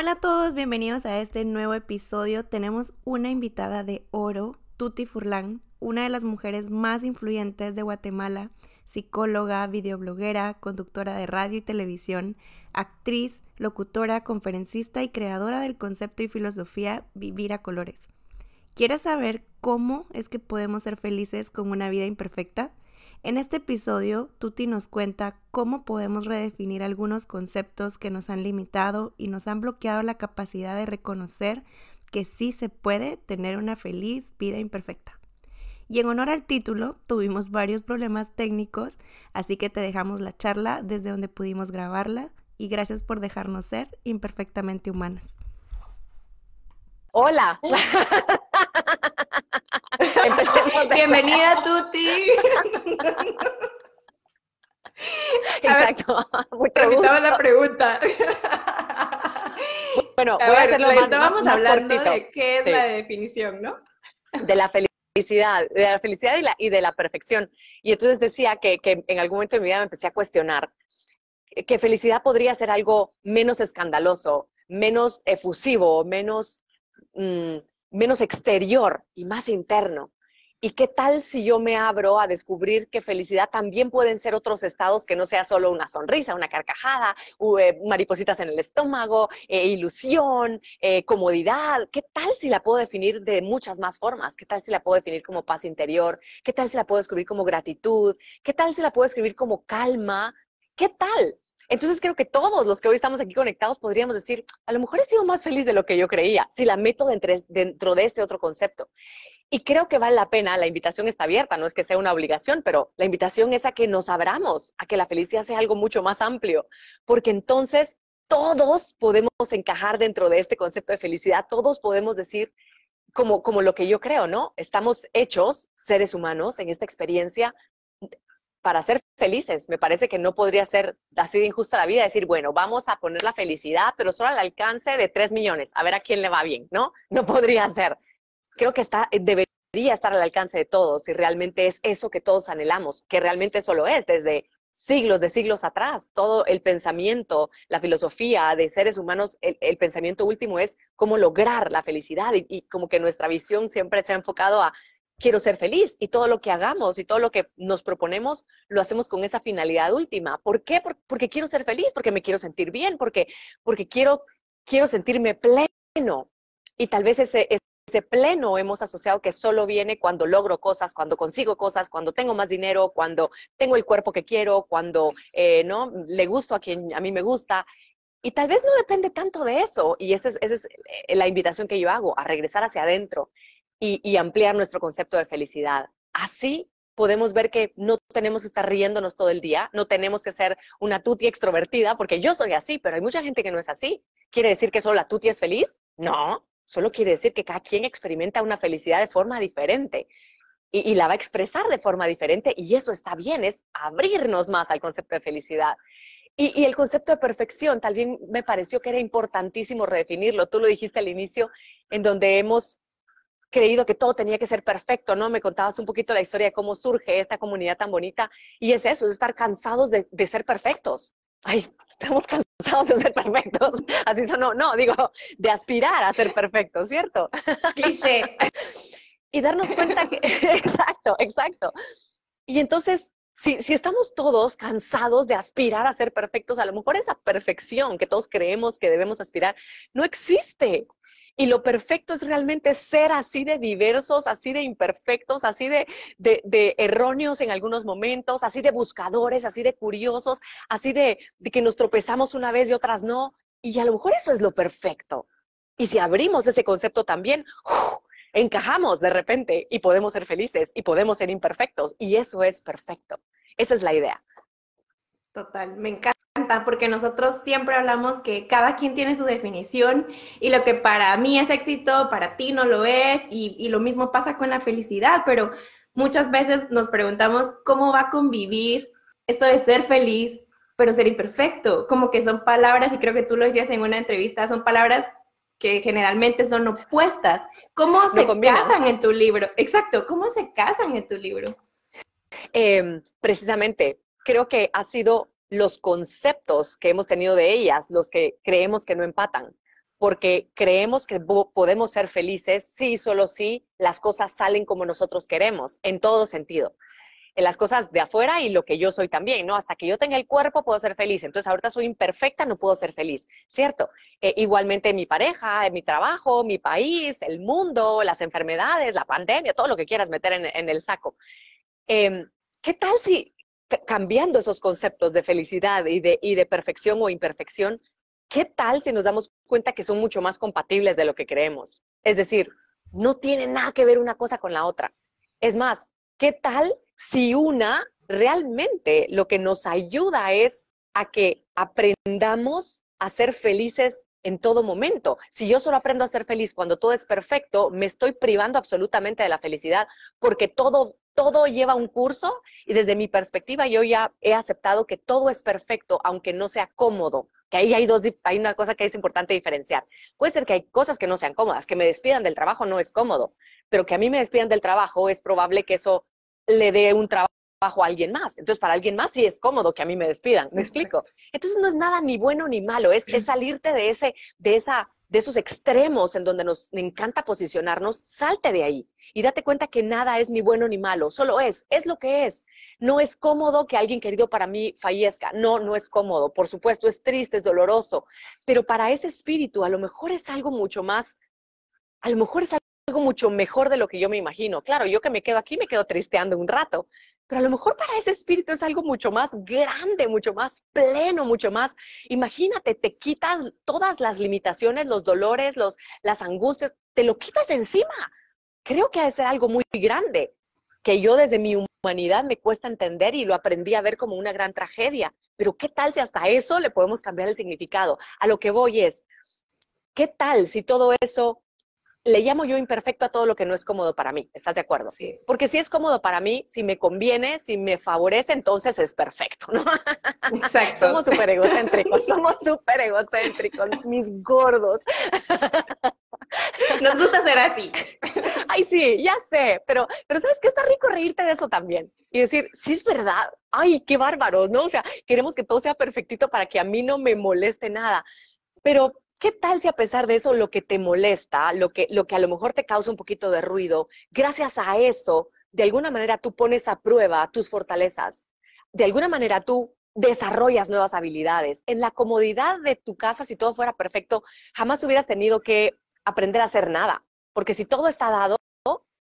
Hola a todos, bienvenidos a este nuevo episodio. Tenemos una invitada de oro, Tuti Furlan, una de las mujeres más influyentes de Guatemala, psicóloga, videobloguera, conductora de radio y televisión, actriz, locutora, conferencista y creadora del concepto y filosofía Vivir a Colores. ¿Quieres saber cómo es que podemos ser felices con una vida imperfecta? En este episodio, Tuti nos cuenta cómo podemos redefinir algunos conceptos que nos han limitado y nos han bloqueado la capacidad de reconocer que sí se puede tener una feliz vida imperfecta. Y en honor al título, tuvimos varios problemas técnicos, así que te dejamos la charla desde donde pudimos grabarla y gracias por dejarnos ser imperfectamente humanas. Hola. Bienvenida, Tuti. Exacto. Permítame la pregunta. Bueno, voy a, hacerlo más, Estábamos hablando de qué es la definición, ¿no? De la felicidad, de la felicidad y, la, y de la perfección. Y entonces decía que, que en algún momento de mi vida me empecé a cuestionar que felicidad podría ser algo menos escandaloso, menos efusivo, menos, mm, menos exterior y más interno. ¿Y qué tal si yo me abro a descubrir que felicidad también pueden ser otros estados que no sea solo una sonrisa, una carcajada, eh, maripositas en el estómago, eh, ilusión, eh, comodidad? ¿Qué tal si la puedo definir de muchas más formas? ¿Qué tal si la puedo definir como paz interior? ¿Qué tal si la puedo escribir como gratitud? ¿Qué tal si la puedo escribir como calma? ¿Qué tal? Entonces creo que todos los que hoy estamos aquí conectados podríamos decir, a lo mejor he sido más feliz de lo que yo creía, si la meto dentro de este otro concepto. Y creo que vale la pena, la invitación está abierta, no es que sea una obligación, pero la invitación es a que nos abramos, a que la felicidad sea algo mucho más amplio, porque entonces todos podemos encajar dentro de este concepto de felicidad, todos podemos decir, como, como lo que yo creo, ¿no? Estamos hechos, seres humanos, en esta experiencia para ser felices. Me parece que no podría ser así de injusta la vida, decir, bueno, vamos a poner la felicidad, pero solo al alcance de tres millones, a ver a quién le va bien, ¿no? No podría ser. Creo que está, eh, debería estar al alcance de todos y realmente es eso que todos anhelamos, que realmente eso lo es desde siglos de siglos atrás. Todo el pensamiento, la filosofía de seres humanos, el, pensamiento último es cómo lograr la felicidad y como que nuestra visión siempre se ha enfocado a quiero ser feliz y todo lo que hagamos y todo lo que nos proponemos lo hacemos con esa finalidad última. ¿Por qué? Porque quiero ser feliz, porque me quiero sentir bien, porque, porque quiero, quiero sentirme pleno. Y tal vez ese, ese pleno hemos asociado que solo viene cuando logro cosas, cuando consigo cosas, cuando tengo más dinero, cuando tengo el cuerpo que quiero, cuando eh, no le gusto a quien a mí me gusta. Y tal vez no depende tanto de eso. Y esa es, esa es eh, la invitación que yo hago, a regresar hacia adentro y, ampliar nuestro concepto de felicidad. Así podemos ver que no tenemos que estar riéndonos todo el día, no tenemos que ser una tuti extrovertida, porque yo soy así, pero hay mucha gente que no es así. ¿Quiere decir que solo la tuti es feliz? No, solo quiere decir que cada quien experimenta una felicidad de forma diferente y, la va a expresar de forma diferente y eso está bien, es abrirnos más al concepto de felicidad. Y, el concepto de perfección, también me pareció que era importantísimo redefinirlo. Tú lo dijiste al inicio, en donde hemos creído que todo tenía que ser perfecto, ¿no? Me contabas un poquito la historia de cómo surge esta comunidad tan bonita y es eso, es estar cansados de, ser perfectos. Ay, estamos cansados de ser perfectos. Así sonó, no, digo, de aspirar a ser perfectos, ¿cierto? Cliché. y darnos cuenta que, exacto, exacto. Y entonces, si, si, estamos todos cansados de aspirar a ser perfectos, a lo mejor esa perfección que todos creemos que debemos aspirar no existe. Y lo perfecto es realmente ser así de diversos, así de imperfectos, así de, de, erróneos en algunos momentos, así de buscadores, así de curiosos, así de, de que nos tropezamos una vez y otras no. Y a lo mejor eso es lo perfecto. Y si abrimos ese concepto también, encajamos de repente y podemos ser felices y podemos ser imperfectos. Y eso es perfecto. Esa es la idea. Total, me encanta porque nosotros siempre hablamos que cada quien tiene su definición y lo que para mí es éxito, para ti no lo es y, lo mismo pasa con la felicidad, pero muchas veces nos preguntamos cómo va a convivir esto de ser feliz, pero ser imperfecto, como que son palabras, y creo que tú lo decías en una entrevista, son palabras que generalmente son opuestas. ¿Cómo se casan en tu libro? Exacto, ¿cómo se casan en tu libro? Em, precisamente, creo que ha sido los conceptos que hemos tenido de ellas los que creemos que no empatan. porque creemos que podemos ser felices si, solo si las cosas salen como nosotros queremos, en todo sentido en las cosas de afuera y lo que yo soy también, ¿no? Hasta que yo tenga el cuerpo puedo ser feliz. Entonces ahorita soy imperfecta, no puedo ser feliz, ¿cierto? Eh, igualmente mi pareja, mi trabajo, mi país, el mundo, las enfermedades, la pandemia, todo lo que quieras meter en, el saco. Em, ¿Qué tal si cambiando esos conceptos de felicidad y de, y de perfección o imperfección, qué tal si nos damos cuenta que son mucho más compatibles de lo que creemos? Es decir, no tiene nada que ver una cosa con la otra. Es más, ¿qué tal si una realmente lo que nos ayuda es a que aprendamos a ser felices en todo momento. Si yo solo aprendo a ser feliz cuando todo es perfecto, me estoy privando absolutamente de la felicidad porque todo todo lleva un curso y desde mi perspectiva yo ya he aceptado que todo es perfecto aunque no sea cómodo. Que ahí hay dos hay una cosa que es importante diferenciar. Puede ser que hay cosas que no sean cómodas, que me despidan del trabajo no es cómodo, pero que a mí me despidan del trabajo es probable que eso le dé un trabajo a alguien más. Entonces, para alguien más sí es cómodo que a mí me despidan. ¿Me explico? Entonces, no es nada ni bueno ni malo, es, es salirte de, ese, de, esa, de esos extremos en donde nos encanta posicionarnos, salte de ahí y date cuenta que nada es ni bueno ni malo, solo es, es lo que es. No es cómodo que alguien querido para mí fallezca, no, no es cómodo, por supuesto es triste, es doloroso, pero para ese espíritu a lo mejor es algo mucho más, a lo mejor es algo mucho mejor de lo que yo me imagino. Claro, yo que me quedo aquí me quedo tristeando un rato, pero a lo mejor para ese espíritu es algo mucho más grande, mucho más pleno, mucho más. Imagínate, te quitas todas las limitaciones, los dolores, los, las angustias, te lo quitas encima. Creo que ha de ser algo muy grande, que yo desde mi humanidad me cuesta entender y lo aprendí a ver como una gran tragedia. Pero ¿qué tal si hasta eso le podemos cambiar el significado? A lo que voy es, ¿qué tal si todo eso le llamo yo imperfecto a todo lo que no es cómodo para mí. ¿Estás de acuerdo? Sí. Porque si es cómodo para mí, si me conviene, si me favorece, entonces es perfecto, ¿no? Exacto. somos súper egocéntricos, somos súper egocéntricos, mis gordos. Nos gusta ser así. Ay, sí, ya sé, pero, pero ¿sabes qué? Está rico reírte de eso también. Y decir, sí es verdad, ay, qué bárbaros, ¿no? O sea, queremos que todo sea perfectito para que a mí no me moleste nada. Pero ¿Qué tal si a pesar de eso lo que te molesta, lo que, lo que a lo mejor te causa un poquito de ruido, gracias a eso, de alguna manera tú pones a prueba tus fortalezas? De alguna manera tú desarrollas nuevas habilidades. En la comodidad de tu casa, si todo fuera perfecto, jamás hubieras tenido que aprender a hacer nada, porque si todo está dado,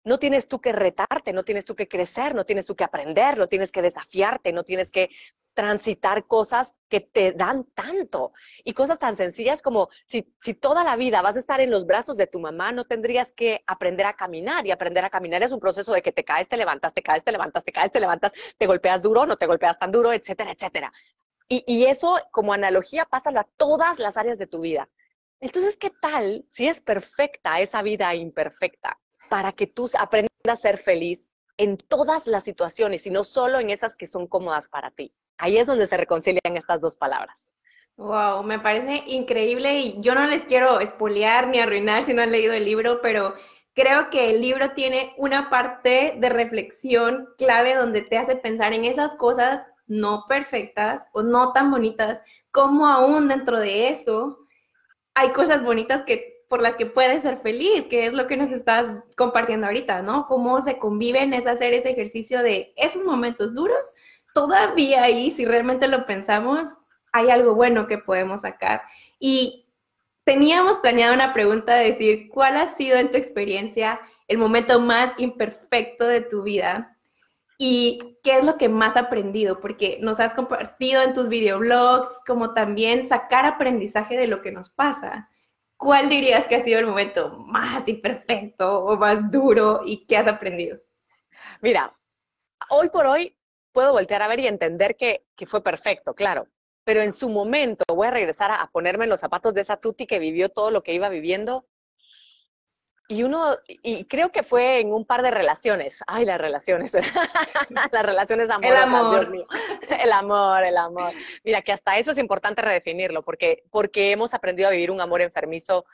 no tienes tú que retarte, no tienes tú que crecer, no tienes tú que aprender, no tienes que desafiarte, no tienes que transitar cosas que te dan tanto. Y cosas tan sencillas como si, si toda la vida vas a estar en los brazos de tu mamá, no tendrías que aprender a caminar. Y aprender a caminar es un proceso de que te caes, te levantas, te caes, te levantas, te caes, te levantas, te golpeas duro, no te golpeas tan duro, etcétera, etcétera. Y, y eso como analogía pásalo a todas las áreas de tu vida. Entonces, ¿qué tal si es perfecta esa vida imperfecta? Para que tú aprendas a ser feliz en todas las situaciones y no solo en esas que son cómodas para ti. Ahí es donde se reconcilian estas dos palabras. Wow, me parece increíble y yo no les quiero espolear ni arruinar si no han leído el libro, pero creo que el libro tiene una parte de reflexión clave donde te hace pensar en esas cosas no perfectas o no tan bonitas, como aún dentro de eso hay cosas bonitas que por las que puedes ser feliz, que es lo que nos estás compartiendo ahorita, ¿no? Cómo se conviven es hacer ese ejercicio de esos momentos duros, todavía ahí, si realmente lo pensamos, hay algo bueno que podemos sacar. Y teníamos planeado una pregunta de decir, ¿cuál ha sido en tu experiencia el momento más imperfecto de tu vida? ¿Y qué es lo que más aprendido? Porque nos has compartido en tus videoblogs, como también sacar aprendizaje de lo que nos pasa. ¿Cuál dirías que ha sido el momento más imperfecto o más duro y qué has aprendido? Mira, hoy por hoy puedo voltear a ver y entender que, fue perfecto, claro, pero en su momento voy a regresar a, a, ponerme en los zapatos de esa Tuti que vivió todo lo que iba viviendo y uno, y creo que fue en un par de relaciones. Ay, las relaciones. las relaciones amorosas, el amor. Dios mío. El amor, el amor. Mira, que hasta eso es importante redefinirlo, porque, porque hemos aprendido a vivir un amor enfermizo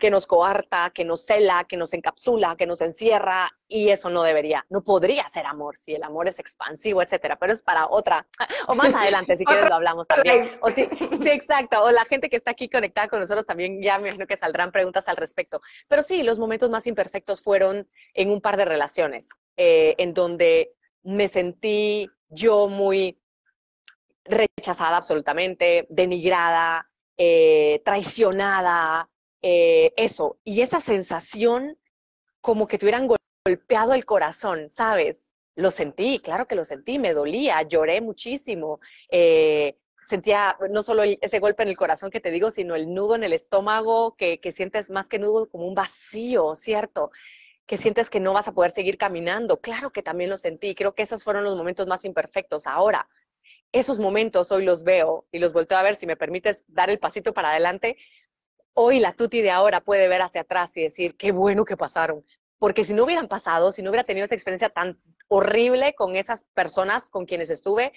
que nos coarta, que nos cela, que nos encapsula, que nos encierra, y eso no debería, no podría ser amor si el amor es expansivo, etcétera, pero es para otra, o más adelante, si quieres lo hablamos también. O sí, sí, exacto, o la gente que está aquí conectada con nosotros también, ya me imagino que saldrán preguntas al respecto. Pero sí, los momentos más imperfectos fueron en un par de relaciones, eh, en donde me sentí yo muy rechazada absolutamente, denigrada, eh, traicionada, eh, eso. Y esa sensación como que te hubieran golpeado el corazón, ¿sabes? Lo sentí, claro que lo sentí, me dolía, lloré muchísimo. Eh, sentía no solo ese golpe en el corazón que te digo, sino el nudo en el estómago, que, que sientes más que nudo como un vacío, ¿cierto? que sientes que no vas a poder seguir caminando. Claro que también lo sentí. Creo que esos fueron los momentos más imperfectos. Ahora, esos momentos hoy los veo y los vuelto a ver, si me permites dar el pasito para adelante, hoy la Tuti de ahora puede ver hacia atrás y decir, qué bueno que pasaron. Porque si no hubieran pasado, si no hubiera tenido esa experiencia tan horrible con esas personas con quienes estuve,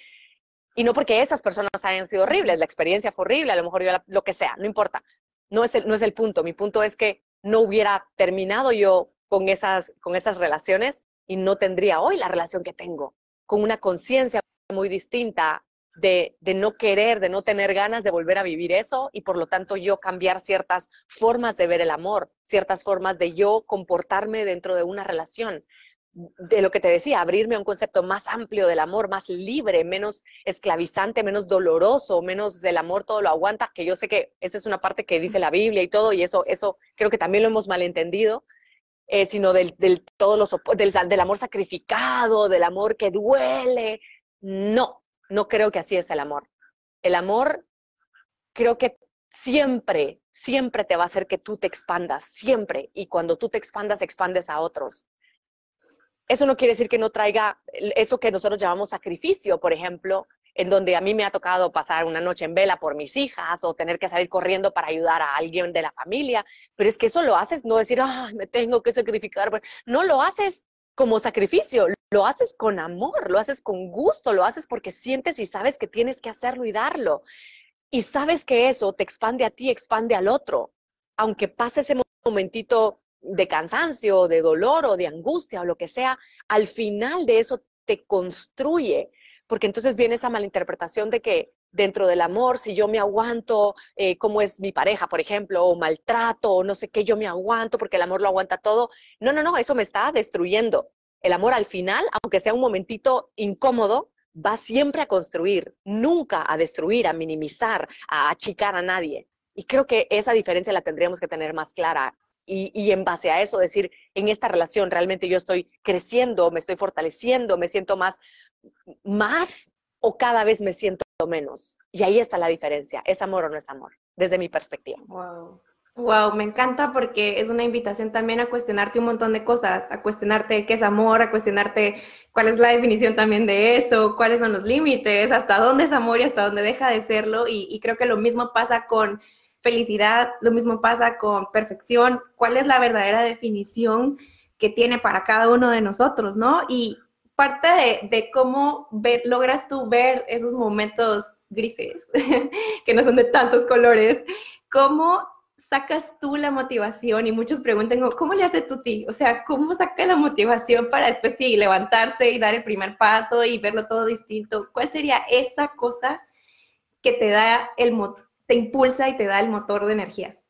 y no porque esas personas hayan sido horribles, la experiencia fue horrible, a lo mejor yo lo que sea, no importa. No es, el, no es el punto. Mi punto es que no hubiera terminado yo con esas, con esas relaciones y no tendría hoy la relación que tengo, con una conciencia muy distinta de, no querer, de no tener ganas de volver a vivir eso y por lo tanto yo cambiar ciertas formas de ver el amor, ciertas formas de yo comportarme dentro de una relación. De lo que te decía, abrirme a un concepto más amplio del amor, más libre, menos esclavizante, menos doloroso, menos del amor todo lo aguanta, que yo sé que esa es una parte que dice la Biblia y todo, y eso, eso creo que también lo hemos malentendido, eh, sino del, del, todos los, del amor sacrificado, del amor que duele. No, no creo que así es el amor. El amor creo que siempre, siempre te va a hacer que tú te expandas, siempre. Y cuando tú te expandas, expandes a otros. Eso no quiere decir que no traiga eso que nosotros llamamos sacrificio, por ejemplo, en donde a mí me ha tocado pasar una noche en vela por mis hijas o tener que salir corriendo para ayudar a alguien de la familia, pero es que eso lo haces, no decir, ay, me tengo que sacrificar, no lo haces como sacrificio, lo haces con amor, lo haces con gusto, lo haces porque sientes y sabes que tienes que hacerlo y darlo. Y sabes que eso te expande a ti, expande al otro. Aunque pase ese momentito de cansancio, de dolor o de angustia o lo que sea, al final de eso te construye, porque entonces viene esa malinterpretación de que dentro del amor, si yo me aguanto, eh, como es mi pareja, por ejemplo, o maltrato, o no sé qué, yo me aguanto porque el amor lo aguanta todo. No, no, no, eso me está destruyendo. El amor al final, aunque sea un momentito incómodo, va siempre a construir, nunca a destruir, a minimizar, a achicar a nadie. Y creo que esa diferencia la tendríamos que tener más clara. Y, y, en base a eso decir, en esta relación realmente yo estoy creciendo, me estoy fortaleciendo, me siento más, más o cada vez me siento menos. Y ahí está la diferencia, ¿es amor o no es amor? Desde mi perspectiva. Wow. Wow, me encanta porque es una invitación también a cuestionarte un montón de cosas, a cuestionarte qué es amor, a cuestionarte cuál es la definición también de eso, cuáles son los límites, hasta dónde es amor y hasta dónde deja de serlo. Y, y creo que lo mismo pasa con felicidad, lo mismo pasa con perfección, cuál es la verdadera definición que tiene para cada uno de nosotros, ¿no? Y, parte de, cómo logras tú ver esos momentos grises, que no son de tantos colores, cómo sacas tú la motivación y muchos preguntan, ¿cómo le hace tu ti? O sea, ¿cómo saca la motivación para después sí levantarse y dar el primer paso y verlo todo distinto? ¿Cuál sería esa cosa que te da el te impulsa y te da el motor de energía?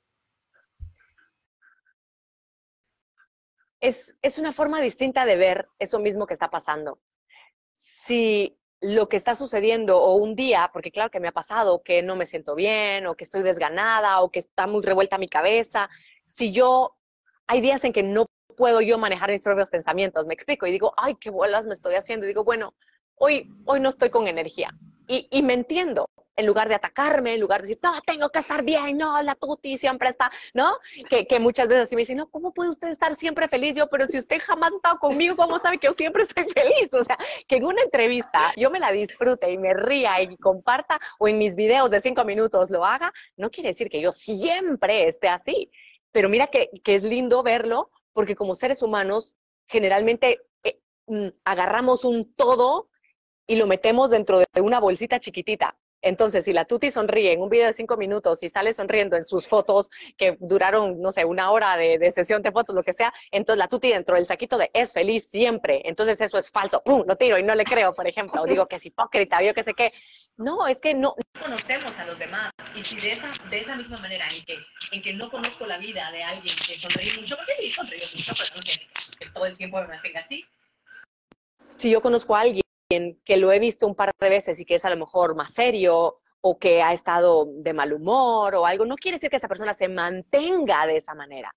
Es, una forma distinta de ver eso mismo que está pasando. Si lo que está sucediendo o un día, porque claro que me ha pasado que no me siento bien o que estoy desganada o que está muy revuelta mi cabeza, si yo, hay días en que no puedo yo manejar mis propios pensamientos, me explico, y digo, ay, qué bolas me estoy haciendo, y digo, bueno, hoy, hoy no estoy con energía. Y, y me entiendo, en lugar de atacarme, en lugar de decir, no, tengo que estar bien, no, la tuti siempre está, ¿no? Que, que muchas veces así me dicen, no, ¿cómo puede usted estar siempre feliz? Yo, pero si usted jamás ha estado conmigo, ¿cómo sabe que yo siempre estoy feliz? O sea, que en una entrevista yo me la disfrute y me ría y comparta o en mis videos de cinco minutos lo haga, no quiere decir que yo siempre esté así. Pero mira que, que es lindo verlo porque como seres humanos generalmente eh, mm, agarramos un todo y lo metemos dentro de una bolsita chiquitita Entonces, si la Tuti sonríe en un video de cinco minutos y sale sonriendo en sus fotos que duraron, no sé, una hora de, sesión de fotos, lo que sea, entonces la Tuti dentro del saquito de es feliz siempre. Entonces eso es falso. ¡Pum! Lo tiro y no le creo, por ejemplo. O digo que es hipócrita, yo qué sé qué. No, es que no, conocemos a los demás. Y si de esa, de esa misma manera en que, en que no conozco la vida de alguien que sonríe mucho, porque sí, sonríe mucho, pero no sé que todo el tiempo me mantenga así. Si yo conozco a alguien que lo he visto un par de veces y que es a lo mejor más serio o que ha estado de mal humor o algo, no quiere decir que esa persona se mantenga de esa manera.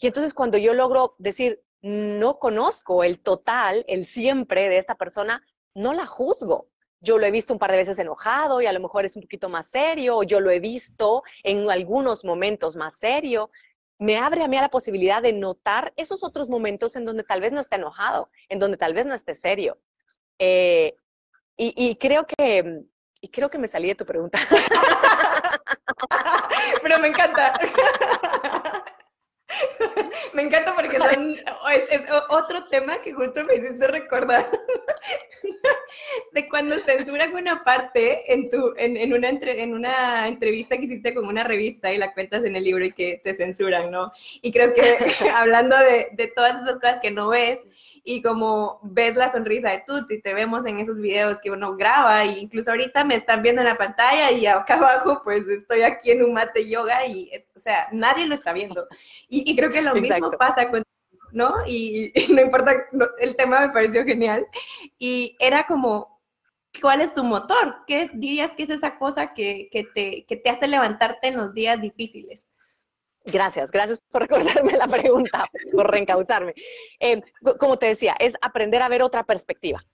Y entonces cuando yo logro decir, no conozco el total, el siempre de esta persona, no la juzgo. Yo lo he visto un par de veces enojado y a lo mejor es un poquito más serio, o yo lo he visto en algunos momentos más serio. Me abre a mí a la posibilidad de notar esos otros momentos en donde tal vez no esté enojado, en donde tal vez no esté serio. Eh, y, creo que, y creo que me salí de tu pregunta. Pero me encanta. Me encanta porque es, otro tema que justo me hiciste recordar de cuando censuran una parte en, tu, en, una en una entrevista que hiciste con una revista y la cuentas en el libro y que te censuran, ¿no? Y creo que hablando de, de todas esas cosas que no ves y como ves la sonrisa de Tuti, te vemos en esos videos que uno graba e incluso ahorita me están viendo en la pantalla y acá abajo pues estoy aquí en un mate yoga y, o sea, nadie lo está viendo. Y, creo que lo mismo pasa con ¿no? Y, no importa, el tema me pareció genial. Y era como, ¿cuál es tu motor? ¿Qué dirías que es esa cosa que, que, te, que te hace levantarte en los días difíciles? Gracias, gracias por recordarme la pregunta, por reencauzarme. Eh, como te decía, es aprender a ver otra perspectiva.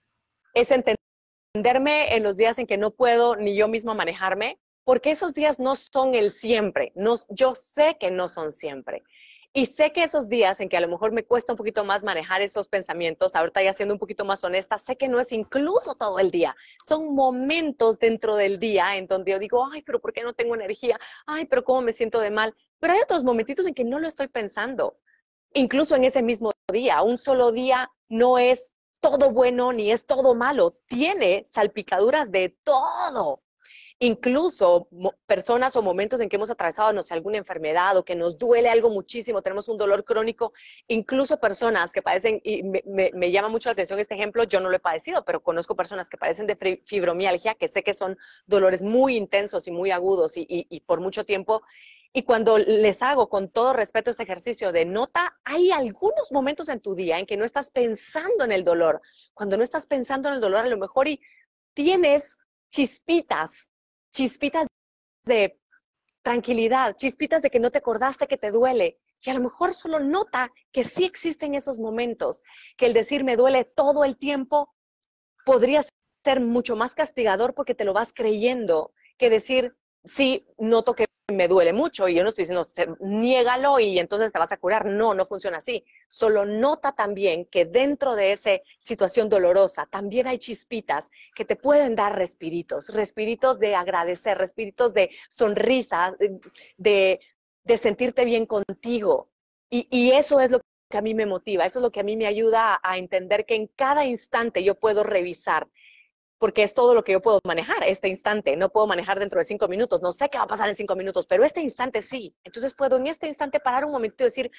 Es entenderme en los días en que no puedo ni yo misma manejarme, porque esos días no son el siempre. No, yo sé que no son siempre. Y sé que esos días en que a lo mejor me cuesta un poquito más manejar esos pensamientos, ahorita ya siendo un poquito más honesta, sé que no es incluso todo el día. Son momentos dentro del día en donde yo digo, ay, pero ¿por qué no tengo energía? Ay, pero ¿cómo me siento de mal? Pero hay otros momentitos en que no lo estoy pensando. Incluso en ese mismo día, un solo día no es todo bueno ni es todo malo. Tiene salpicaduras de todo incluso personas o momentos en que hemos atravesado, no sé, alguna enfermedad o que nos duele algo muchísimo, tenemos un dolor crónico, incluso personas que padecen, y me, llama mucho la atención este ejemplo, yo no lo he padecido, pero conozco personas que padecen de fibromialgia, que sé que son dolores muy intensos y muy agudos y, y por mucho tiempo, y cuando les hago con todo respeto este ejercicio de nota, hay algunos momentos en tu día en que no estás pensando en el dolor. Cuando no estás pensando en el dolor, a lo mejor y tienes chispitas chispitas de tranquilidad, chispitas de que no te acordaste que te duele. Y a lo mejor solo nota que sí existen esos momentos, que el decir me duele todo el tiempo podría ser mucho más castigador porque te lo vas creyendo que decir sí, noto que me duele mucho y yo no estoy diciendo, niégalo y entonces te vas a curar. No, no funciona así. Solo nota también que dentro de esa situación dolorosa también hay chispitas que te pueden dar respiritos, respiritos de agradecer, respiritos de sonrisas, de, de sentirte bien contigo. Y, y eso es lo que a mí me motiva, eso es lo que a mí me ayuda a entender que en cada instante yo puedo revisar porque es todo lo que yo puedo manejar, este instante. No puedo manejar dentro de cinco minutos, no sé qué va a pasar en cinco minutos, pero este instante sí. Entonces puedo en este instante parar un momento y decir,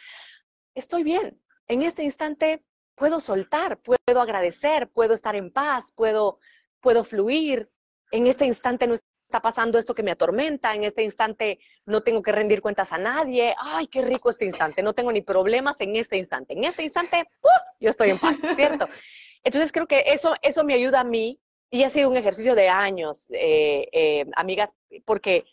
estoy bien. En este instante puedo soltar, puedo agradecer, puedo estar en paz, puedo, puedo fluir. En este instante no está pasando esto que me atormenta, en este instante no tengo que rendir cuentas a nadie. Ay, qué rico este instante, no tengo ni problemas en este instante. En este instante, ¡uh! yo estoy en paz, ¿cierto? Entonces creo que eso, eso me ayuda a mí y ha sido un ejercicio de años, eh, eh, amigas, porque,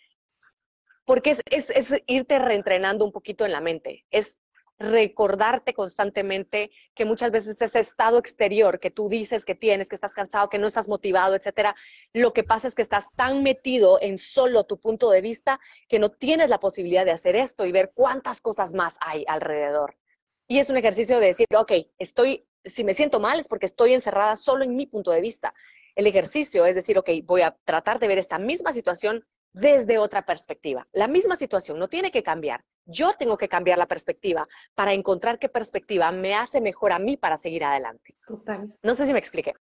porque es, es, es, irte reentrenando un poquito en la mente, es recordarte constantemente que muchas veces ese estado exterior que tú dices que tienes, que estás cansado, que no estás motivado, etcétera, lo que pasa es que estás tan metido en solo tu punto de vista que no tienes la posibilidad de hacer esto y ver cuántas cosas más hay alrededor. Y es un ejercicio de decir, ok, estoy, si me siento mal es porque estoy encerrada solo en mi punto de vista el ejercicio es decir, ok, voy a tratar de ver esta misma situación desde otra perspectiva. La misma situación no tiene que cambiar. Yo tengo que cambiar la perspectiva para encontrar qué perspectiva me hace mejor a mí para seguir adelante. Total. No sé si me expliqué.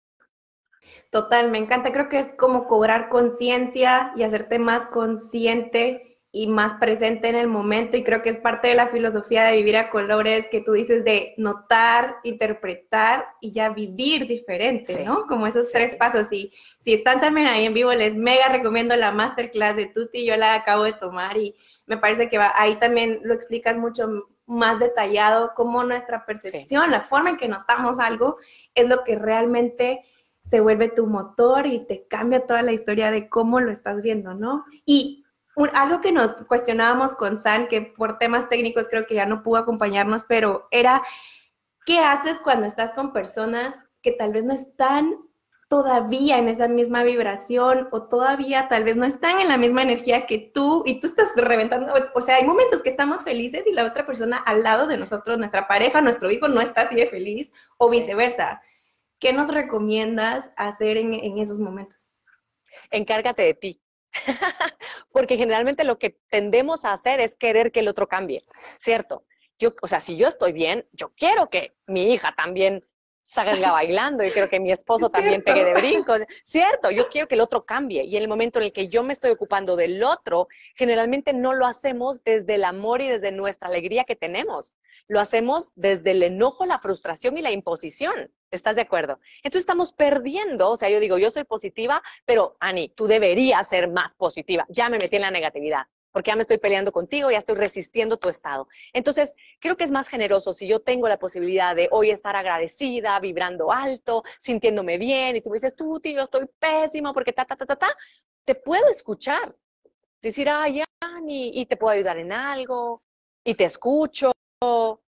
Total, me encanta. Creo que es como cobrar conciencia y hacerte más consciente y más presente en el momento y creo que es parte de la filosofía de vivir a colores que tú dices de notar, interpretar y ya vivir diferente, ¿no? Como esos tres pasos. Y si están también ahí en vivo, les mega recomiendo la masterclass de Tuti, yo la acabo de tomar y me parece que va, ahí también lo explicas mucho más detallado, cómo nuestra percepción, la forma en que notamos algo es lo que realmente se vuelve tu motor y te cambia toda la historia de cómo lo estás viendo, ¿no? Y algo que nos cuestionábamos con San, que por temas técnicos creo que ya no pudo acompañarnos, pero era, ¿qué haces cuando estás con personas que tal vez no están todavía en esa misma vibración o todavía tal vez no están en la misma energía que tú y tú estás reventando? O sea, hay momentos que estamos felices y la otra persona al lado de nosotros, nuestra pareja, nuestro hijo, no está así de feliz o viceversa. ¿Qué nos recomiendas hacer en, en esos momentos? Encárgate de ti Porque generalmente lo que tendemos a hacer es querer que el otro cambie, ¿cierto? Yo, o sea, si yo estoy bien, yo quiero que mi hija también salga bailando, y quiero que mi esposo también pegue de brincos, cierto, yo quiero que el otro cambie y en el momento en el que yo me estoy ocupando del otro, generalmente no lo hacemos desde el amor y desde nuestra alegría que tenemos, lo hacemos desde el enojo, la frustración y la imposición, ¿estás de acuerdo? Entonces estamos perdiendo, o sea, yo digo, yo soy positiva, pero Ani, tú deberías ser más positiva, ya me metí en la negatividad porque ya me estoy peleando contigo, ya estoy resistiendo tu estado. Entonces, creo que es más generoso si yo tengo la posibilidad de hoy estar agradecida, vibrando alto, sintiéndome bien, y tú me dices, tú, tío, estoy pésimo porque ta, ta, ta, ta, ta, te puedo escuchar. Decir, ay, Ani, y te puedo ayudar en algo, y te escucho,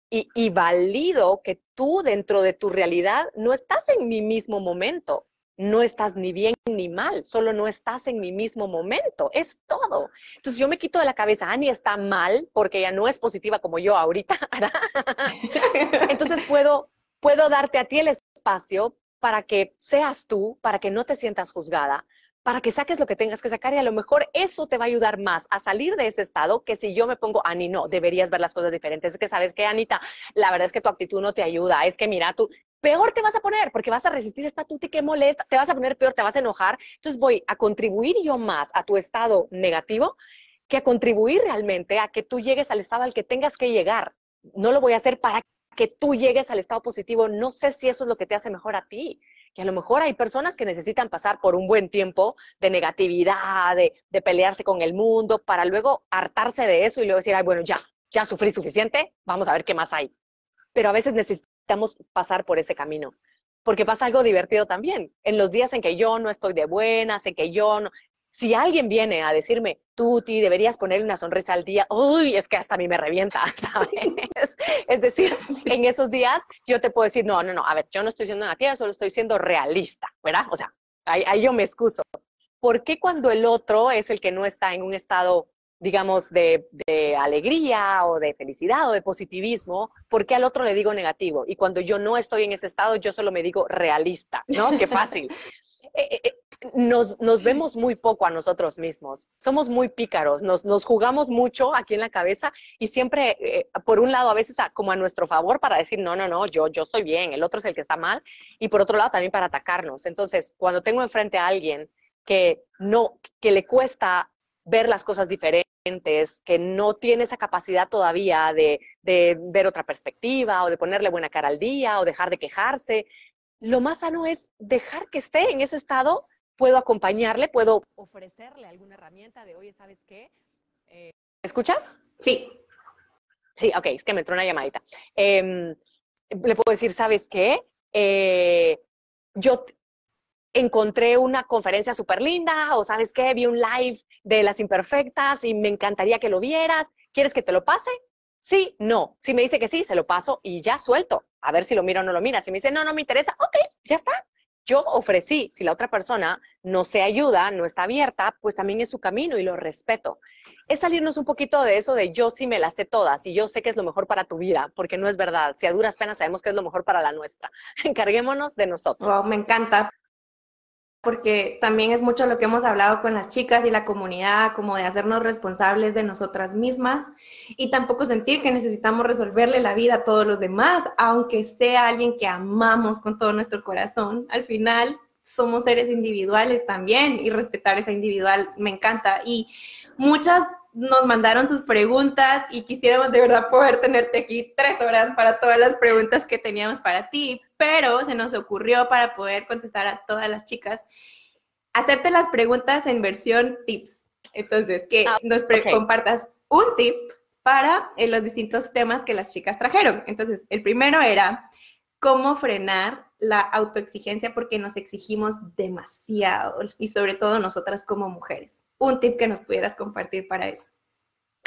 y, y valido que tú dentro de tu realidad no estás en mi mismo momento no estás ni bien ni mal, solo no estás en mi mismo momento, es todo. Entonces yo me quito de la cabeza, Ani está mal porque ella no es positiva como yo ahorita. Entonces puedo, puedo darte a ti el espacio para que seas tú, para que no te sientas juzgada, para que saques lo que tengas que sacar y a lo mejor eso te va a ayudar más a salir de ese estado que si yo me pongo, Ani, no, deberías ver las cosas diferentes. Es que sabes que, Anita, la verdad es que tu actitud no te ayuda. Es que mira, tú, peor te vas a poner porque vas a resistir esta tuti que molesta, te vas a poner peor, te vas a enojar. Entonces voy a contribuir yo más a tu estado negativo que a contribuir realmente a que tú llegues al estado al que tengas que llegar. No lo voy a hacer para que tú llegues al estado positivo. No sé si eso es lo que te hace mejor a ti que a lo mejor hay personas que necesitan pasar por un buen tiempo de negatividad, de, pelearse con el mundo, para luego hartarse de eso y luego decir, ay, bueno, ya, ya sufrí suficiente, vamos a ver qué más hay. Pero a veces necesitamos pasar por ese camino, porque pasa algo divertido también. En los días en que yo no estoy de buenas, en que yo no, si alguien viene a decirme, Tuti, deberías ponerle una sonrisa al día, uy, es que hasta a mí me revienta, ¿sabes? es decir, en esos días yo te puedo decir, no, no, no, a ver, yo no estoy siendo negativa, solo estoy siendo realista, ¿verdad? O sea, ahí, yo me excuso. ¿Por qué cuando el otro es el que no está en un estado, digamos, de, de alegría o de felicidad o de positivismo, ¿por qué al otro le digo negativo? Y cuando yo no estoy en ese estado, yo solo me digo realista, ¿no? Qué fácil. Eh, eh, eh, nos, nos, vemos muy poco a nosotros mismos. Somos muy pícaros, nos, nos jugamos mucho aquí en la cabeza y siempre, por un lado, a veces como a nuestro favor para decir, no, no, no, yo, yo estoy bien, el otro es el que está mal, y por otro lado también para atacarnos. Entonces, cuando tengo enfrente a alguien que no, que le cuesta ver las cosas diferentes, que no tiene esa capacidad todavía de, de, ver otra perspectiva o de ponerle buena cara al día o dejar de quejarse, lo más sano es dejar que esté en ese estado, puedo acompañarle, puedo ofrecerle alguna herramienta de, oye, ¿sabes qué? Eh, ¿Escuchas? Sí. Sí, ok, es que me entró una llamadita. Em, le puedo decir, ¿sabes qué? Eh, yo encontré una conferencia súper linda o sabes qué, vi un live de las imperfectas y me encantaría que lo vieras. ¿Quieres que te lo pase? Sí, no. Si me dice que sí, se lo paso y ya suelto. A ver si lo mira o no lo mira. Si me dice, no, no me interesa, ok, ya está. Yo ofrecí, si la otra persona no se ayuda, no está abierta, pues también es su camino y lo respeto. Es salirnos un poquito de eso de yo sí me las sé todas y yo sé que es lo mejor para tu vida, porque no es verdad. Si a duras penas sabemos que es lo mejor para la nuestra. Encarguémonos de nosotros. Wow, me encanta porque también es mucho lo que hemos hablado con las chicas y la comunidad, como de hacernos responsables de nosotras mismas y tampoco sentir que necesitamos resolverle la vida a todos los demás, aunque sea alguien que amamos con todo nuestro corazón. Al final, somos seres individuales también y respetar esa individual me encanta. Y muchas nos mandaron sus preguntas y quisiéramos de verdad poder tenerte aquí tres horas para todas las preguntas que teníamos para ti, pero se nos ocurrió para poder contestar a todas las chicas, hacerte las preguntas en versión tips. Entonces, que ah, nos compartas un tip para eh, los distintos temas que las chicas trajeron. Entonces, el primero era cómo frenar la autoexigencia porque nos exigimos demasiado y sobre todo nosotras como mujeres. Un tip que nos pudieras compartir para eso.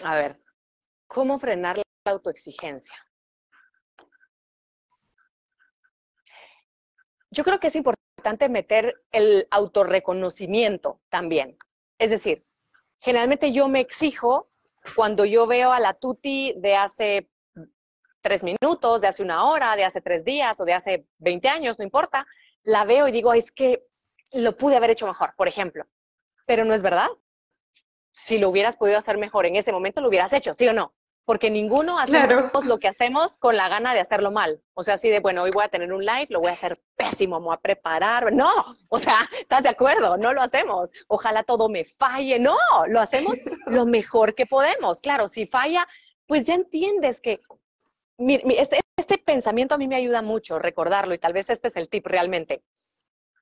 A ver, ¿cómo frenar la autoexigencia? Yo creo que es importante meter el autorreconocimiento también. Es decir, generalmente yo me exijo cuando yo veo a la tuti de hace tres minutos, de hace una hora, de hace tres días o de hace 20 años, no importa, la veo y digo, es que lo pude haber hecho mejor, por ejemplo. Pero no es verdad. Si lo hubieras podido hacer mejor en ese momento, lo hubieras hecho, ¿sí o no? Porque ninguno hacemos lo que hacemos con la gana de hacerlo mal. O sea, así de, bueno, hoy voy a tener un live, lo voy a hacer pésimo, me voy a preparar. No, o sea, ¿estás de acuerdo? No lo hacemos. Ojalá todo me falle. No, lo hacemos lo mejor que podemos. Claro, si falla, pues ya entiendes que este, este pensamiento a mí me ayuda mucho, recordarlo, y tal vez este es el tip realmente.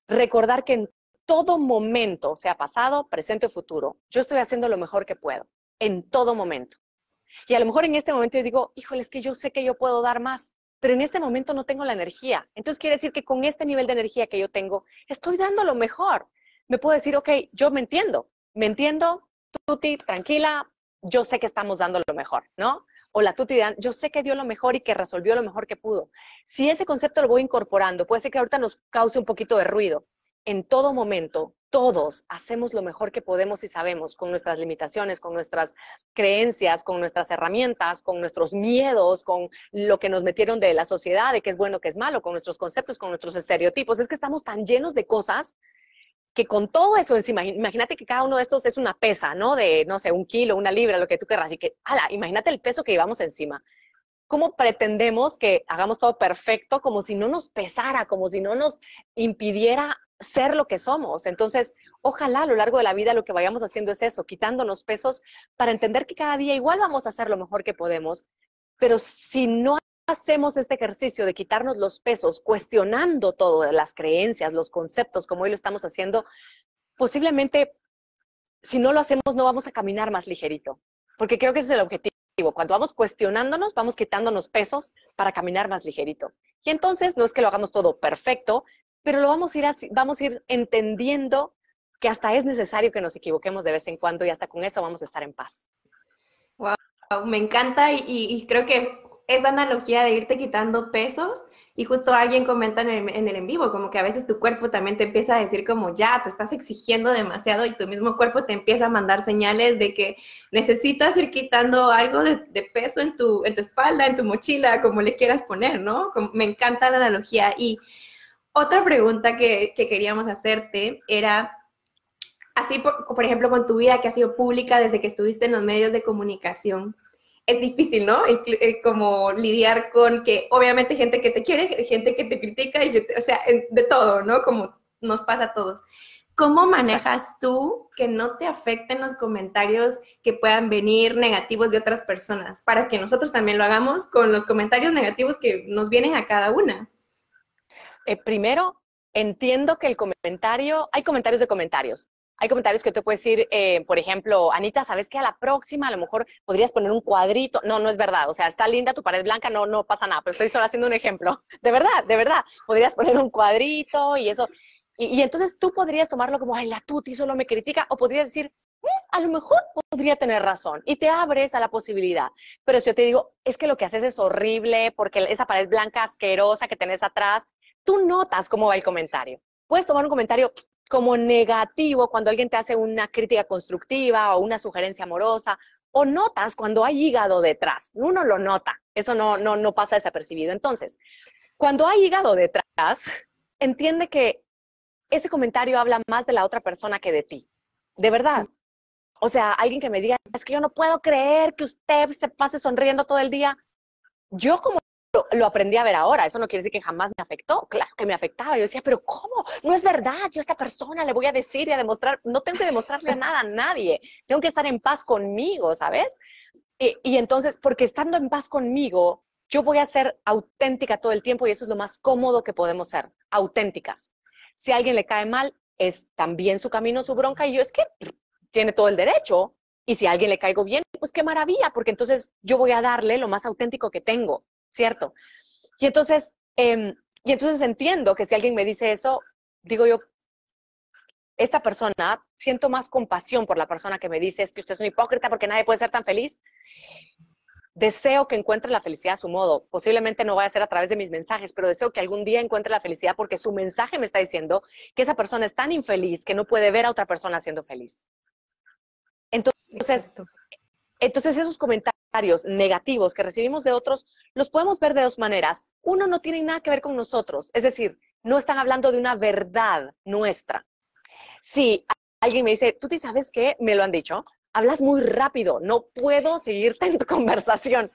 Recordar que en todo momento, sea pasado, presente o futuro, yo estoy haciendo lo mejor que puedo, en todo momento. Y a lo mejor en este momento yo digo, híjole, es que yo sé que yo puedo dar más, pero en este momento no tengo la energía. Entonces quiere decir que con este nivel de energía que yo tengo, estoy dando lo mejor. Me puedo decir, ok, yo me entiendo, me entiendo, Tuti, tranquila, yo sé que estamos dando lo mejor, ¿no? o la tuti yo sé que dio lo mejor y que resolvió lo mejor que pudo. Si ese concepto lo voy incorporando, puede ser que ahorita nos cause un poquito de ruido. En todo momento, todos hacemos lo mejor que podemos y sabemos con nuestras limitaciones, con nuestras creencias, con nuestras herramientas, con nuestros miedos, con lo que nos metieron de la sociedad, de qué es bueno, qué es malo, con nuestros conceptos, con nuestros estereotipos. Es que estamos tan llenos de cosas que con todo eso encima, imagínate que cada uno de estos es una pesa, ¿no? De, no sé, un kilo, una libra, lo que tú querrás. Y que, ala, imagínate el peso que llevamos encima. ¿Cómo pretendemos que hagamos todo perfecto como si no nos pesara, como si no nos impidiera ser lo que somos? Entonces, ojalá a lo largo de la vida lo que vayamos haciendo es eso, quitándonos pesos para entender que cada día igual vamos a hacer lo mejor que podemos, pero si no hacemos este ejercicio de quitarnos los pesos, cuestionando todo, las creencias, los conceptos, como hoy lo estamos haciendo, posiblemente si no lo hacemos no vamos a caminar más ligerito, porque creo que ese es el objetivo. Cuando vamos cuestionándonos, vamos quitándonos pesos para caminar más ligerito. Y entonces no es que lo hagamos todo perfecto, pero lo vamos a ir, vamos a ir entendiendo que hasta es necesario que nos equivoquemos de vez en cuando y hasta con eso vamos a estar en paz. Wow, me encanta y, creo que esa analogía de irte quitando pesos y justo alguien comenta en el, en vivo, como que a veces tu cuerpo también te empieza a decir como ya, te estás exigiendo demasiado y tu mismo cuerpo te empieza a mandar señales de que necesitas ir quitando algo de, peso en tu espalda, en tu mochila, como le quieras poner, ¿no? me encanta la analogía. Y otra pregunta que, que queríamos hacerte era, así por, por ejemplo con tu vida que ha sido pública desde que estuviste en los medios de comunicación, es difícil, ¿no? Como lidiar con que obviamente gente que te quiere, gente que te critica, y o sea, de todo, ¿no? Como nos pasa a todos. ¿Cómo manejas tú que no te afecten los comentarios que puedan venir negativos de otras personas? Para que nosotros también lo hagamos con los comentarios negativos que nos vienen a cada una. Eh, primero, entiendo que el comentario, hay comentarios de comentarios hay comentarios que te puedes decir, eh, por ejemplo, Anita, ¿sabes que a la próxima a lo mejor podrías poner un cuadrito? No, no es verdad. O sea, está linda tu pared blanca, no, no pasa nada, pero estoy solo haciendo un ejemplo. De verdad, de verdad. Podrías poner un cuadrito y eso. Y, entonces tú podrías tomarlo como, ay, la tuti solo me critica, o podrías decir, mm, a lo mejor podría tener razón y te abres a la posibilidad. Pero si yo te digo, es que lo que haces es horrible porque esa pared blanca asquerosa que tenés atrás, tú notas cómo va el comentario. Puedes tomar un comentario, como negativo cuando alguien te hace una crítica constructiva o una sugerencia amorosa, o notas cuando hay hígado detrás. Uno lo nota, eso no, no, no pasa desapercibido. Entonces, cuando hay hígado detrás, entiende que ese comentario habla más de la otra persona que de ti. De verdad. O sea, alguien que me diga, es que yo no puedo creer que usted se pase sonriendo todo el día. Yo como lo, aprendí a ver ahora. Eso no quiere decir que jamás me afectó. Claro que me afectaba. Yo decía, pero ¿cómo? No es verdad. Yo a esta persona le voy a decir y a demostrar. No tengo que demostrarle nada a nadie. Tengo que estar en paz conmigo, ¿sabes? Y, y entonces, porque estando en paz conmigo, yo voy a ser auténtica todo el tiempo y eso es lo más cómodo que podemos ser, auténticas. Si a alguien le cae mal, es también su camino, su bronca y yo es que tiene todo el derecho. Y si a alguien le caigo bien, pues qué maravilla, porque entonces yo voy a darle lo más auténtico que tengo. ¿Cierto? Y entonces, em, y entonces entiendo que si alguien me dice eso, digo yo, esta persona, siento más compasión por la persona que me dice, es que usted es un hipócrita porque nadie puede ser tan feliz. Deseo que encuentre la felicidad a su modo. Posiblemente no vaya a ser a través de mis mensajes, pero deseo que algún día encuentre la felicidad porque su mensaje me está diciendo que esa persona es tan infeliz que no puede ver a otra persona siendo feliz. Entonces, entonces esos comentarios negativos que recibimos de otros, los podemos ver de dos maneras. Uno, no tiene nada que ver con nosotros, es decir, no están hablando de una verdad nuestra. Si alguien me dice, tú te sabes qué, me lo han dicho, hablas muy rápido, no puedo seguirte en tu conversación.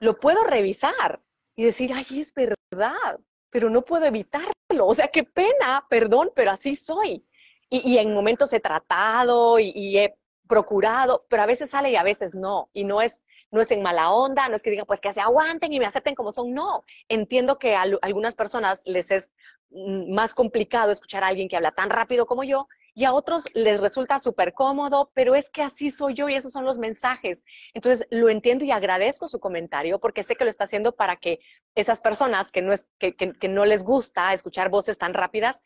Lo puedo revisar y decir, ay, es verdad, pero no puedo evitarlo. O sea, qué pena, perdón, pero así soy. Y, en momentos he tratado y, y he procurado, pero a veces sale y a veces no. Y no es, no es en mala onda, no es que digan, pues que se aguanten y me acepten como son. No, entiendo que a algunas personas les es mm, más complicado escuchar a alguien que habla tan rápido como yo y a otros les resulta súper cómodo, pero es que así soy yo y esos son los mensajes. Entonces, lo entiendo y agradezco su comentario porque sé que lo está haciendo para que esas personas que no, es, que, que no les gusta escuchar voces tan rápidas,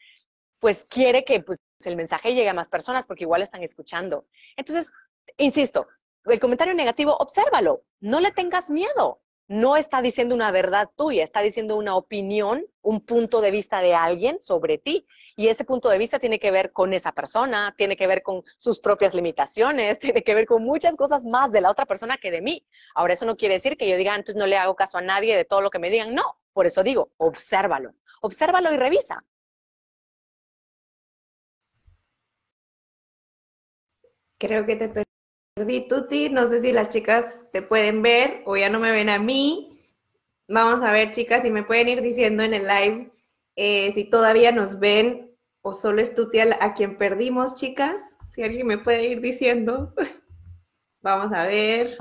pues quiere que pues, el mensaje llegue a más personas porque igual están escuchando. Entonces, insisto, el comentario negativo, obsérvalo, no le tengas miedo. No está diciendo una verdad tuya, está diciendo una opinión, un punto de vista de alguien sobre ti. Y ese punto de vista tiene que ver con esa persona, tiene que ver con sus propias limitaciones, tiene que ver con muchas cosas más de la otra persona que de mí. Ahora, eso no quiere decir que yo diga, antes no le hago caso a nadie de todo lo que me digan. No, por eso digo, obsérvalo. Obsérvalo y revisa. Creo que te perdí, Tuti. No sé si las chicas te pueden ver o ya no me ven a mí. Vamos a ver, chicas, si me pueden ir diciendo en el live eh, si todavía nos ven o solo es Tuti a, quien perdimos, chicas. Si alguien me puede ir diciendo. Vamos a ver.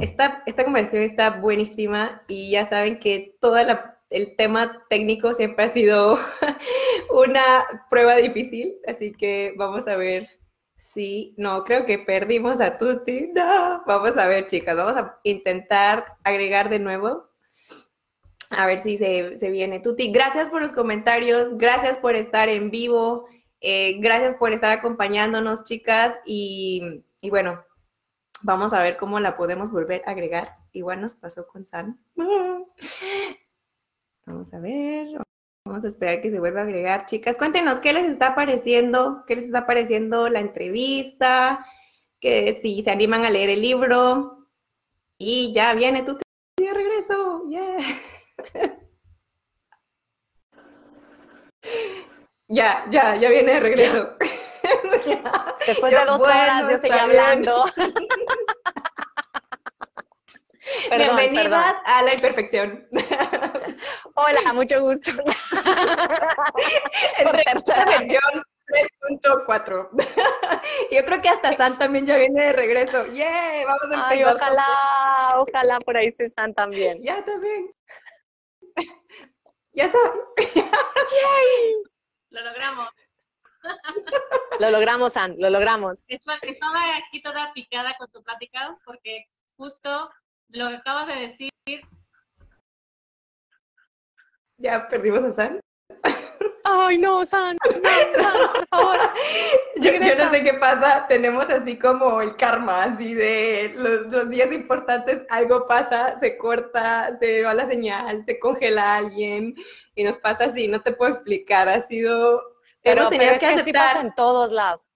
Esta, esta conversación está buenísima y ya saben que todo el tema técnico siempre ha sido una prueba difícil, así que vamos a ver Sí, no, creo que perdimos a Tuti. Vamos a ver, chicas, vamos a intentar agregar de nuevo. A ver si se, viene. Tuti, gracias por los comentarios, gracias por estar en vivo, eh, gracias por estar acompañándonos, chicas. Y, y, bueno, vamos a ver cómo la podemos volver a agregar. Igual nos pasó con San. Vamos a ver. Vamos a esperar que se vuelva a agregar. Chicas, cuéntenos qué les está pareciendo, qué les está pareciendo la entrevista, que si se animan a leer el libro. Y ya viene tu de regreso. ya, ya, ya viene de regreso. Después de dos horas yo seguí hablando. Bienvenidas a la imperfección. Hola, mucho gusto. tercera versión 3.4. Yo creo que hasta San también ya viene de regreso. ¡Yay! Vamos a empezar. Ay, ojalá, ojalá por ahí esté San también. Ya también. Ya está. ¡Yay! Lo logramos. Lo logramos, San, lo logramos. Estaba aquí toda picada con tu plática porque justo lo que acabas de decir ya perdimos a San. Ay, no, San, no, San, por favor. Yo, no sé qué pasa, tenemos así como el karma, así de los, días importantes, algo pasa, se corta, se va la señal, se congela alguien y nos pasa así, no te puedo explicar, ha sido... Pero, hemos tenido que, aceptar, pasa en todos lados.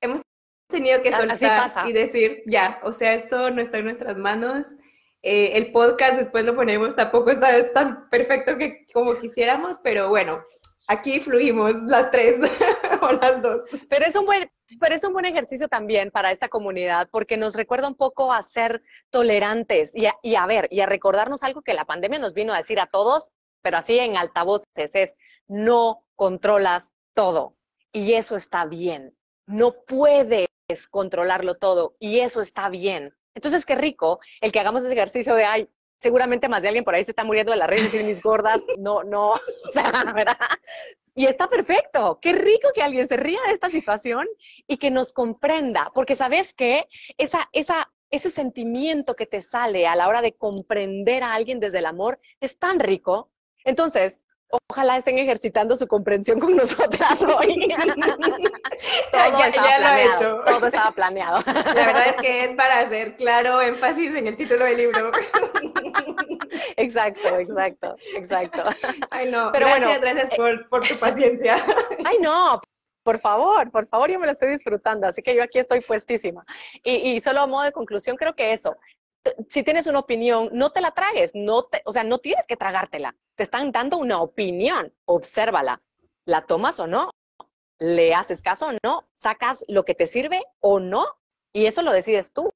Hemos tenido que soltar y decir, ya, o sea, esto no está en nuestras manos, eh, el podcast después lo ponemos, tampoco está tan perfecto que como quisiéramos, pero bueno, aquí fluimos las tres o las dos. Pero es un buen, pero es un buen ejercicio también para esta comunidad porque nos recuerda un poco a ser tolerantes y a, y a ver, y a recordarnos algo que la pandemia nos vino a decir a todos, pero así en altavoces, es no controlas todo. Y eso está bien. No puedes controlarlo todo y eso está bien. Entonces, qué rico el que hagamos ese ejercicio de, ay, seguramente más de alguien por ahí se está muriendo de la red y mis gordas, no, no, o sea, ¿verdad? Y está perfecto. Qué rico que alguien se ría de esta situación y que nos comprenda, porque sabes que esa, esa, ese sentimiento que te sale a la hora de comprender a alguien desde el amor es tan rico. Entonces, Ojalá estén ejercitando su comprensión con nosotras hoy. todo ya, estaba lo he hecho. Todo estaba planeado. La verdad es que es para hacer claro énfasis en el título del libro. Exacto, exacto, exacto. Ay, no. Pero gracias, bueno, gracias por, por tu paciencia. Ay, no, por favor, por favor, yo me lo estoy disfrutando, así que yo aquí estoy puestísima. Y, y, solo a modo de conclusión, creo que eso, si tienes una opinión, no te la tragues, no te, o sea, no tienes que tragártela. Te están dando una opinión, obsérvala. ¿La tomas o no? ¿Le haces caso o no? ¿Sacas lo que te sirve o no? Y eso lo decides tú.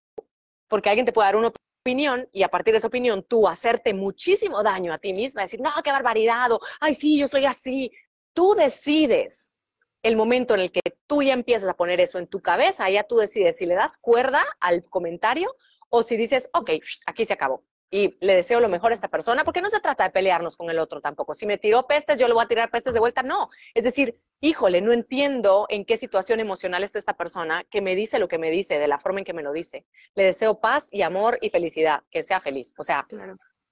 Porque alguien te puede dar una opinión y a partir de esa opinión tú hacerte muchísimo daño a ti misma, decir, no, qué barbaridad, o, ay, sí, yo soy así. Tú decides el momento en el que tú ya empiezas a poner eso en tu cabeza, ya tú decides si le das cuerda al comentario o si dices, ok, aquí se acabó y le deseo lo mejor a esta persona, porque no se trata de pelearnos con el otro tampoco. Si me tiró pestes, yo le voy a tirar pestes de vuelta, no. Es decir, híjole, no entiendo en qué situación emocional está esta persona que me dice lo que me dice, de la forma en que me lo dice. Le deseo paz y amor y felicidad, que sea feliz. O sea,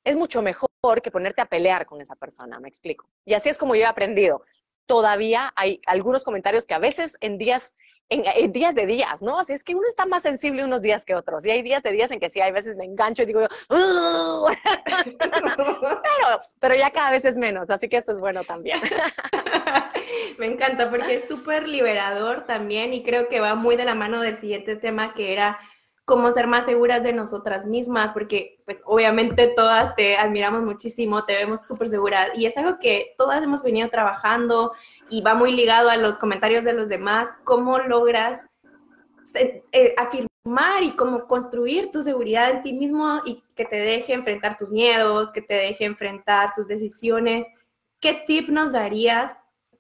es mucho mejor que ponerte a pelear con esa persona, me explico. Y así es como yo he aprendido. Todavía hay algunos comentarios que a veces en días en, días de días, ¿no? Así es que uno está más sensible unos días que otros. Y hay días de días en que sí, hay veces me engancho y digo, pero, pero ya cada vez es menos, así que eso es bueno también. me encanta porque es súper liberador también y creo que va muy de la mano del siguiente tema que era cómo ser más seguras de nosotras mismas, porque pues obviamente todas te admiramos muchísimo, te vemos súper seguras y es algo que todas hemos venido trabajando y va muy ligado a los comentarios de los demás, cómo logras eh, eh, afirmar y cómo construir tu seguridad en ti mismo y que te deje enfrentar tus miedos, que te deje enfrentar tus decisiones. ¿Qué tip nos darías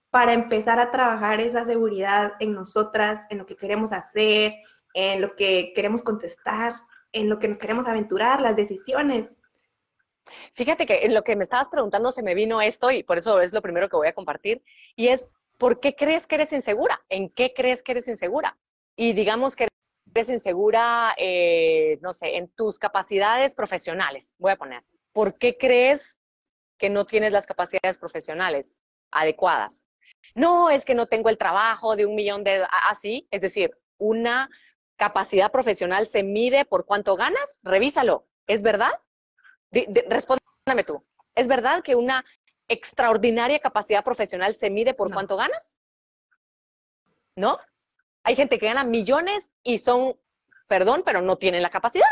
para empezar a trabajar esa seguridad en nosotras, en lo que queremos hacer, en lo que queremos contestar, en lo que nos queremos aventurar, las decisiones. Fíjate que en lo que me estabas preguntando se me vino esto y por eso es lo primero que voy a compartir y es, ¿por qué crees que eres insegura? ¿En qué crees que eres insegura? Y digamos que eres insegura, eh, no sé, en tus capacidades profesionales, voy a poner. ¿Por qué crees que no tienes las capacidades profesionales adecuadas? No, es que no tengo el trabajo de un millón de... Así, es decir, una capacidad profesional se mide por cuánto ganas? Revísalo. ¿Es verdad? respóndame tú. ¿Es verdad que una extraordinaria capacidad profesional se mide por cuánto ganas? ¿No? Hay gente que gana millones y son, perdón, pero no tienen la capacidad.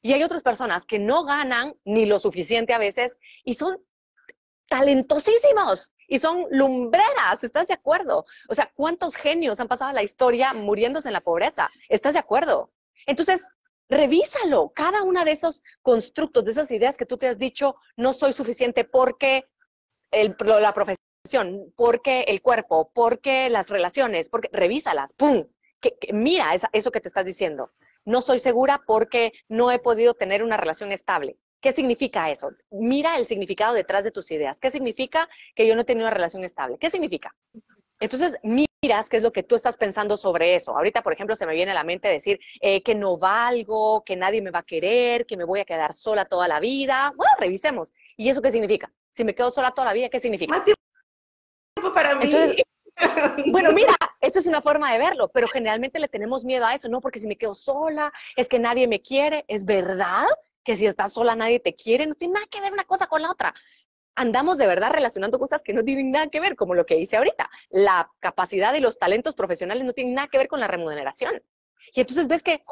Y hay otras personas que no ganan ni lo suficiente a veces y son talentosísimos y son lumbreras, ¿estás de acuerdo? O sea, ¿cuántos genios han pasado la historia muriéndose en la pobreza? ¿Estás de acuerdo? Entonces, revísalo, cada una de esos constructos, de esas ideas que tú te has dicho, no soy suficiente porque el, la profesión, porque el cuerpo, porque las relaciones, porque revísalas, ¡pum! Mira eso que te estás diciendo. No soy segura porque no he podido tener una relación estable. ¿Qué significa eso? Mira el significado detrás de tus ideas. ¿Qué significa que yo no he tenido una relación estable? ¿Qué significa? Entonces, miras qué es lo que tú estás pensando sobre eso. Ahorita, por ejemplo, se me viene a la mente decir eh, que no valgo, que nadie me va a querer, que me voy a quedar sola toda la vida. Bueno, revisemos. ¿Y eso qué significa? Si me quedo sola toda la vida, ¿qué significa? Más tiempo para mí. bueno, mira, esta es una forma de verlo, pero generalmente le tenemos miedo a eso, ¿no? Porque si me quedo sola, es que nadie me quiere. ¿Es verdad? Que si estás sola nadie te quiere, no tiene nada que ver una cosa con la otra. Andamos de verdad relacionando cosas que no tienen nada que ver, como lo que hice ahorita. La capacidad y los talentos profesionales no tienen nada que ver con la remuneración. Y entonces ves que,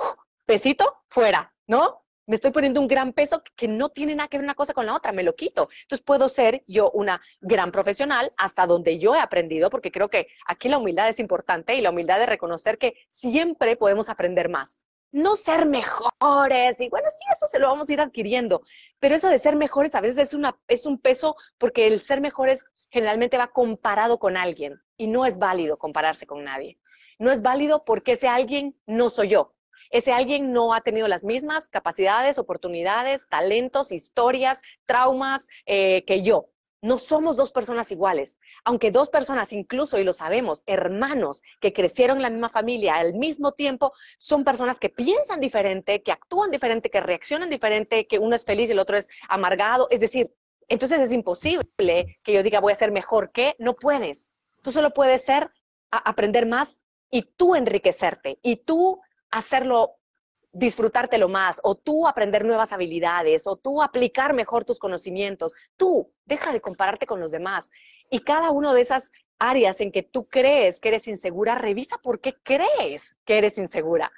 pesito, fuera, ¿no? me estoy poniendo un gran peso que no tiene nada que ver una cosa con la otra, me lo quito. Entonces puedo ser yo una gran profesional hasta donde yo he aprendido, porque creo que aquí la humildad es importante y la humildad de reconocer que siempre podemos aprender más. No ser mejores, y bueno, sí, eso se lo vamos a ir adquiriendo, pero eso de ser mejores a veces es, una, es un peso porque el ser mejores generalmente va comparado con alguien y no es válido compararse con nadie. No es válido porque ese alguien no soy yo ese alguien no ha tenido las mismas capacidades, oportunidades, talentos, historias, traumas eh, que yo. No somos dos personas iguales, aunque dos personas, incluso, y lo sabemos, hermanos que crecieron en la misma familia al mismo tiempo, son personas que piensan diferente, que actúan diferente, que reaccionan diferente, que uno es feliz y el otro es amargado. Es decir, entonces es imposible que yo diga voy a ser mejor que, no puedes. Tú solo puedes ser, aprender más y tú enriquecerte y tú hacerlo, disfrutártelo más, o tú aprender nuevas habilidades, o tú aplicar mejor tus conocimientos. Tú, deja de compararte con los demás. Y cada una de esas áreas en que tú crees que eres insegura, revisa por qué crees que eres insegura.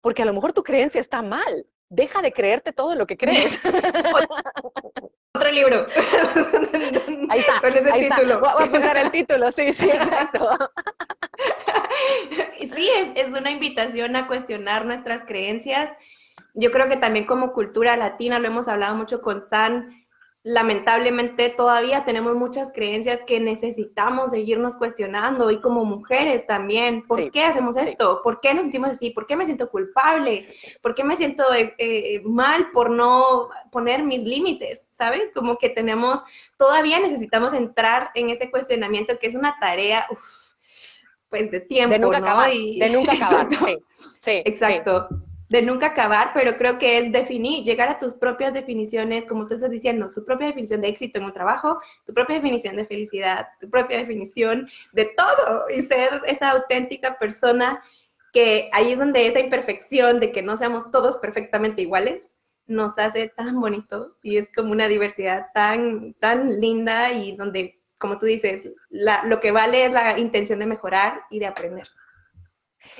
Porque a lo mejor tu creencia está mal. Deja de creerte todo lo que crees. Otro libro. Ahí está. Con ese título. Voy a poner el título, sí, sí, exacto. Sí, es, es una invitación a cuestionar nuestras creencias. Yo creo que también como cultura latina, lo hemos hablado mucho con San, lamentablemente todavía tenemos muchas creencias que necesitamos seguirnos cuestionando y como mujeres también, ¿por qué hacemos esto? ¿Por qué nos sentimos así? ¿Por qué me siento culpable? ¿Por qué me siento eh, eh, mal por no poner mis límites? ¿Sabes? Como que tenemos, todavía necesitamos entrar en ese cuestionamiento que es una tarea, pues de tiempo. De nunca acabar. de nunca acabar. Sí, exacto. De nunca acabar, pero creo que es definir, llegar a tus propias definiciones, como tú estás diciendo, tu propia definición de éxito en un trabajo, tu propia definición de felicidad, tu propia definición de todo y ser esa auténtica persona que ahí es donde esa imperfección de que no seamos todos perfectamente iguales nos hace tan bonito y es como una diversidad tan, tan linda y donde como tú dices, lo que vale es la intención de mejorar y de aprender.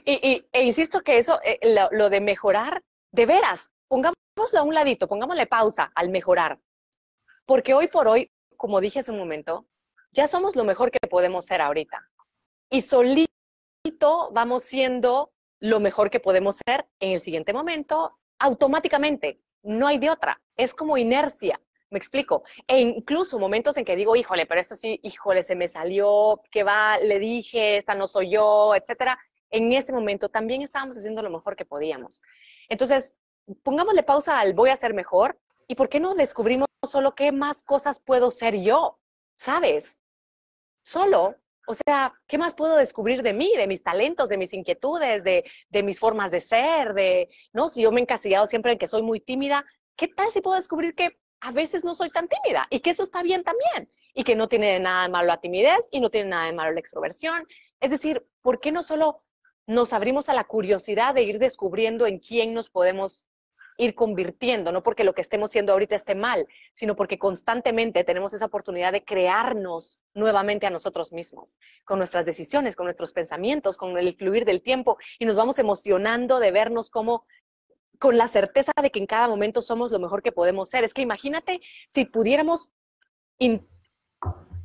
Y, e insisto que eso, eh, lo, de mejorar, de veras, pongámoslo a un ladito, pongámosle pausa al mejorar. Porque hoy por hoy, como dije hace un momento, ya somos lo mejor que podemos ser ahorita. Y solito vamos siendo lo mejor que podemos ser en el siguiente momento, automáticamente. No hay de otra. Es como inercia. Me explico. E incluso momentos en que digo, híjole, pero esto sí, híjole, se me salió, que va, le dije, esta no soy yo, etcétera. En ese momento también estábamos haciendo lo mejor que podíamos. Entonces, pongámosle pausa al voy a ser mejor y por qué no descubrimos solo qué más cosas puedo ser yo, ¿sabes? Solo, o sea, ¿qué más puedo descubrir de mí, de mis talentos, de mis inquietudes, de, de mis formas de ser, de, ¿no? Si yo me he encasillado siempre en que soy muy tímida, ¿qué tal si puedo descubrir que a veces no soy tan tímida y que eso está bien también y que no tiene nada de malo la timidez y no tiene nada de malo la extroversión. Es decir, ¿por qué no solo nos abrimos a la curiosidad de ir descubriendo en quién nos podemos ir convirtiendo, no porque lo que estemos haciendo ahorita esté mal, sino porque constantemente tenemos esa oportunidad de crearnos nuevamente a nosotros mismos, con nuestras decisiones, con nuestros pensamientos, con el fluir del tiempo, y nos vamos emocionando de vernos como con la certeza de que en cada momento somos lo mejor que podemos ser. Es que imagínate si pudiéramos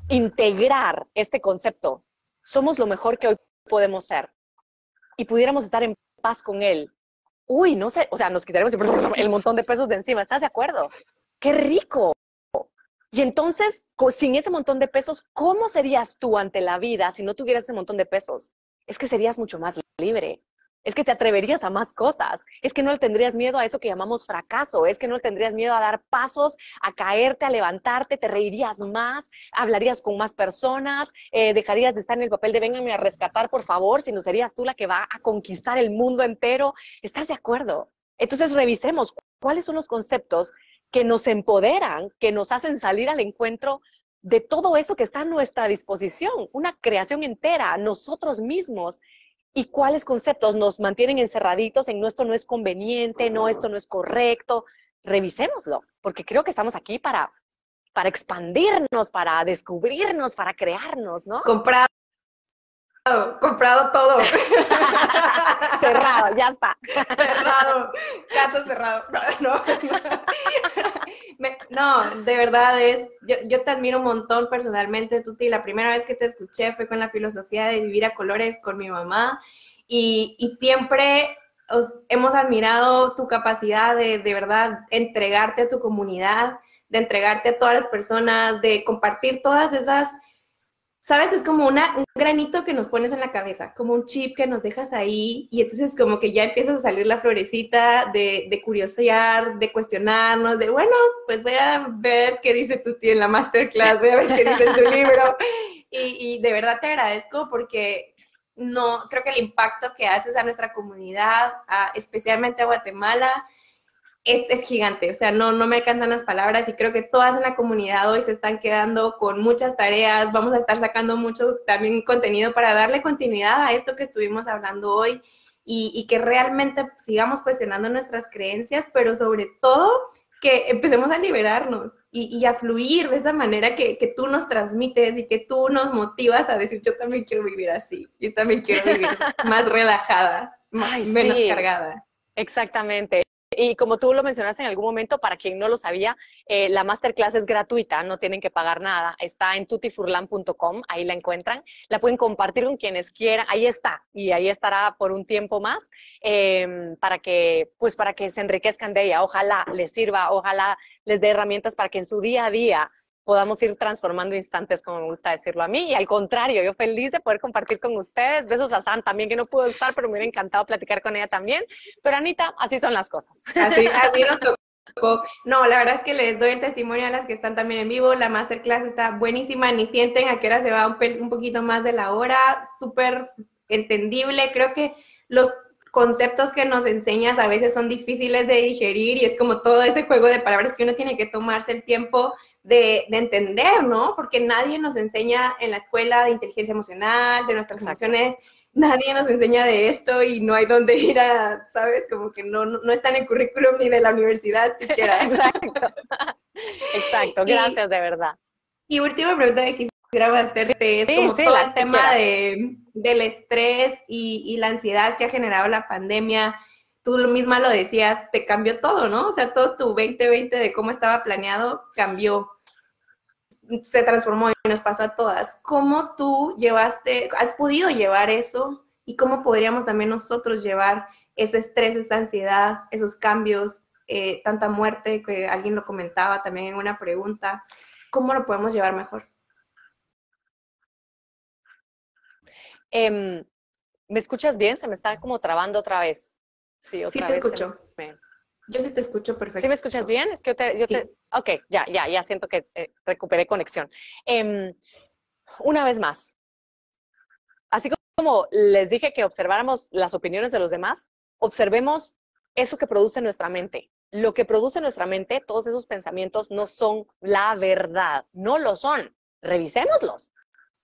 integrar este concepto, somos lo mejor que hoy podemos ser, y pudiéramos estar en paz con él. Uy, no sé, o sea, nos quitaremos el montón de pesos de encima, ¿estás de acuerdo? ¡Qué rico! Y entonces, sin ese montón de pesos, ¿cómo serías tú ante la vida si no tuvieras ese montón de pesos? Es que serías mucho más libre, es que te atreverías a más cosas, es que no le tendrías miedo a eso que llamamos fracaso, es que no le tendrías miedo a dar pasos, a caerte, a levantarte, te reirías más, hablarías con más personas, eh, dejarías de estar en el papel de véngame a rescatar, por favor, si no serías tú la que va a conquistar el mundo entero. ¿Estás de acuerdo? Entonces revisemos cuáles son los conceptos que nos empoderan, que nos hacen salir al encuentro de todo eso que está a nuestra disposición, una creación entera, nosotros mismos, y cuáles conceptos nos mantienen encerraditos en no esto no es conveniente, no esto no es correcto. Revisémoslo, porque creo que estamos aquí para, para expandirnos, para descubrirnos, para crearnos, ¿no? Comprado. Comprado todo. cerrado, ya está. cerrado, caso cerrado. No, no. de verdad es, yo, te admiro un montón personalmente, Tuti. La primera vez que te escuché fue con la filosofía de vivir a colores con mi mamá y, y siempre hemos admirado tu capacidad de de verdad entregarte a tu comunidad, de entregarte a todas las personas, de compartir todas esas ¿sabes? Es como una, un granito que nos pones en la cabeza, como un chip que nos dejas ahí y entonces como que ya empiezas a salir la florecita de, de curiosear, de cuestionarnos, de bueno, pues voy a ver qué dice tu tío en la masterclass, voy a ver qué dice en tu libro. Y, y de verdad te agradezco porque no, creo que el impacto que haces a nuestra comunidad, especialmente a Guatemala, es, gigante, o sea, no, no me alcanzan las palabras y creo que todas en la comunidad hoy se están quedando con muchas tareas, vamos a estar sacando mucho también contenido para darle continuidad a esto que estuvimos hablando hoy y, que realmente sigamos cuestionando nuestras creencias, pero sobre todo que empecemos a liberarnos y, a fluir de esa manera que, que, tú nos transmites y que tú nos motivas a decir, yo también quiero vivir así, yo también quiero vivir más relajada, más, menos cargada. Exactamente. Y como tú lo mencionaste en algún momento, para quien no lo sabía, eh, la masterclass es gratuita, no tienen que pagar nada. Está en tutifurlan.com, ahí la encuentran. La pueden compartir con quienes quieran, ahí está, y ahí estará por un tiempo más, em, para, que, pues para que se enriquezcan de ella. Ojalá les sirva, ojalá les dé herramientas para que en su día a día podamos ir transformando instantes, como me gusta decirlo a mí. Y al contrario, yo feliz de poder compartir con ustedes. Besos a Sam también, que no pudo estar, pero me hubiera encantado platicar con ella también. Pero Anita, así son las cosas. Así, así nos tocó. No, la verdad es que les doy el testimonio a las que están también en vivo. La masterclass está buenísima, ni sienten a qué hora se va un, un poquito más de la hora. Súper entendible. Creo que los conceptos que nos enseñas a veces son difíciles de digerir y es como todo ese juego de palabras que uno tiene que tomarse el tiempo de, entender, ¿no? Porque nadie nos enseña en la escuela de inteligencia emocional, de nuestras emociones, nadie nos enseña de esto y no hay dónde ir a, ¿sabes? Como que no, no, está en el currículum ni de la universidad siquiera. Exacto. Exacto, gracias de verdad. Y última pregunta que hacerte es como todo el tema de, del estrés y, y la ansiedad que ha generado la pandemia tú misma lo decías, te cambió todo, ¿no? O sea, todo tu 2020 de cómo estaba planeado cambió se transformó y nos pasó a todas. ¿Cómo tú llevaste, has podido llevar eso y cómo podríamos también nosotros llevar ese estrés, esa ansiedad, esos cambios, eh, tanta muerte que alguien lo comentaba también en una pregunta? ¿Cómo lo podemos llevar mejor? Em, ¿Me escuchas bien? Se me está como trabando otra vez. Sí, otra sí te escucho. Yo sí te escucho perfecto. ¿Sí me escuchas bien? Es que yo te... Yo te ok, ya, ya, ya siento que eh, recuperé conexión. Em, una vez más, así como les dije que observáramos las opiniones de los demás, observemos eso que produce nuestra mente. Lo que produce nuestra mente, todos esos pensamientos no son la verdad, no lo son. Revisémoslos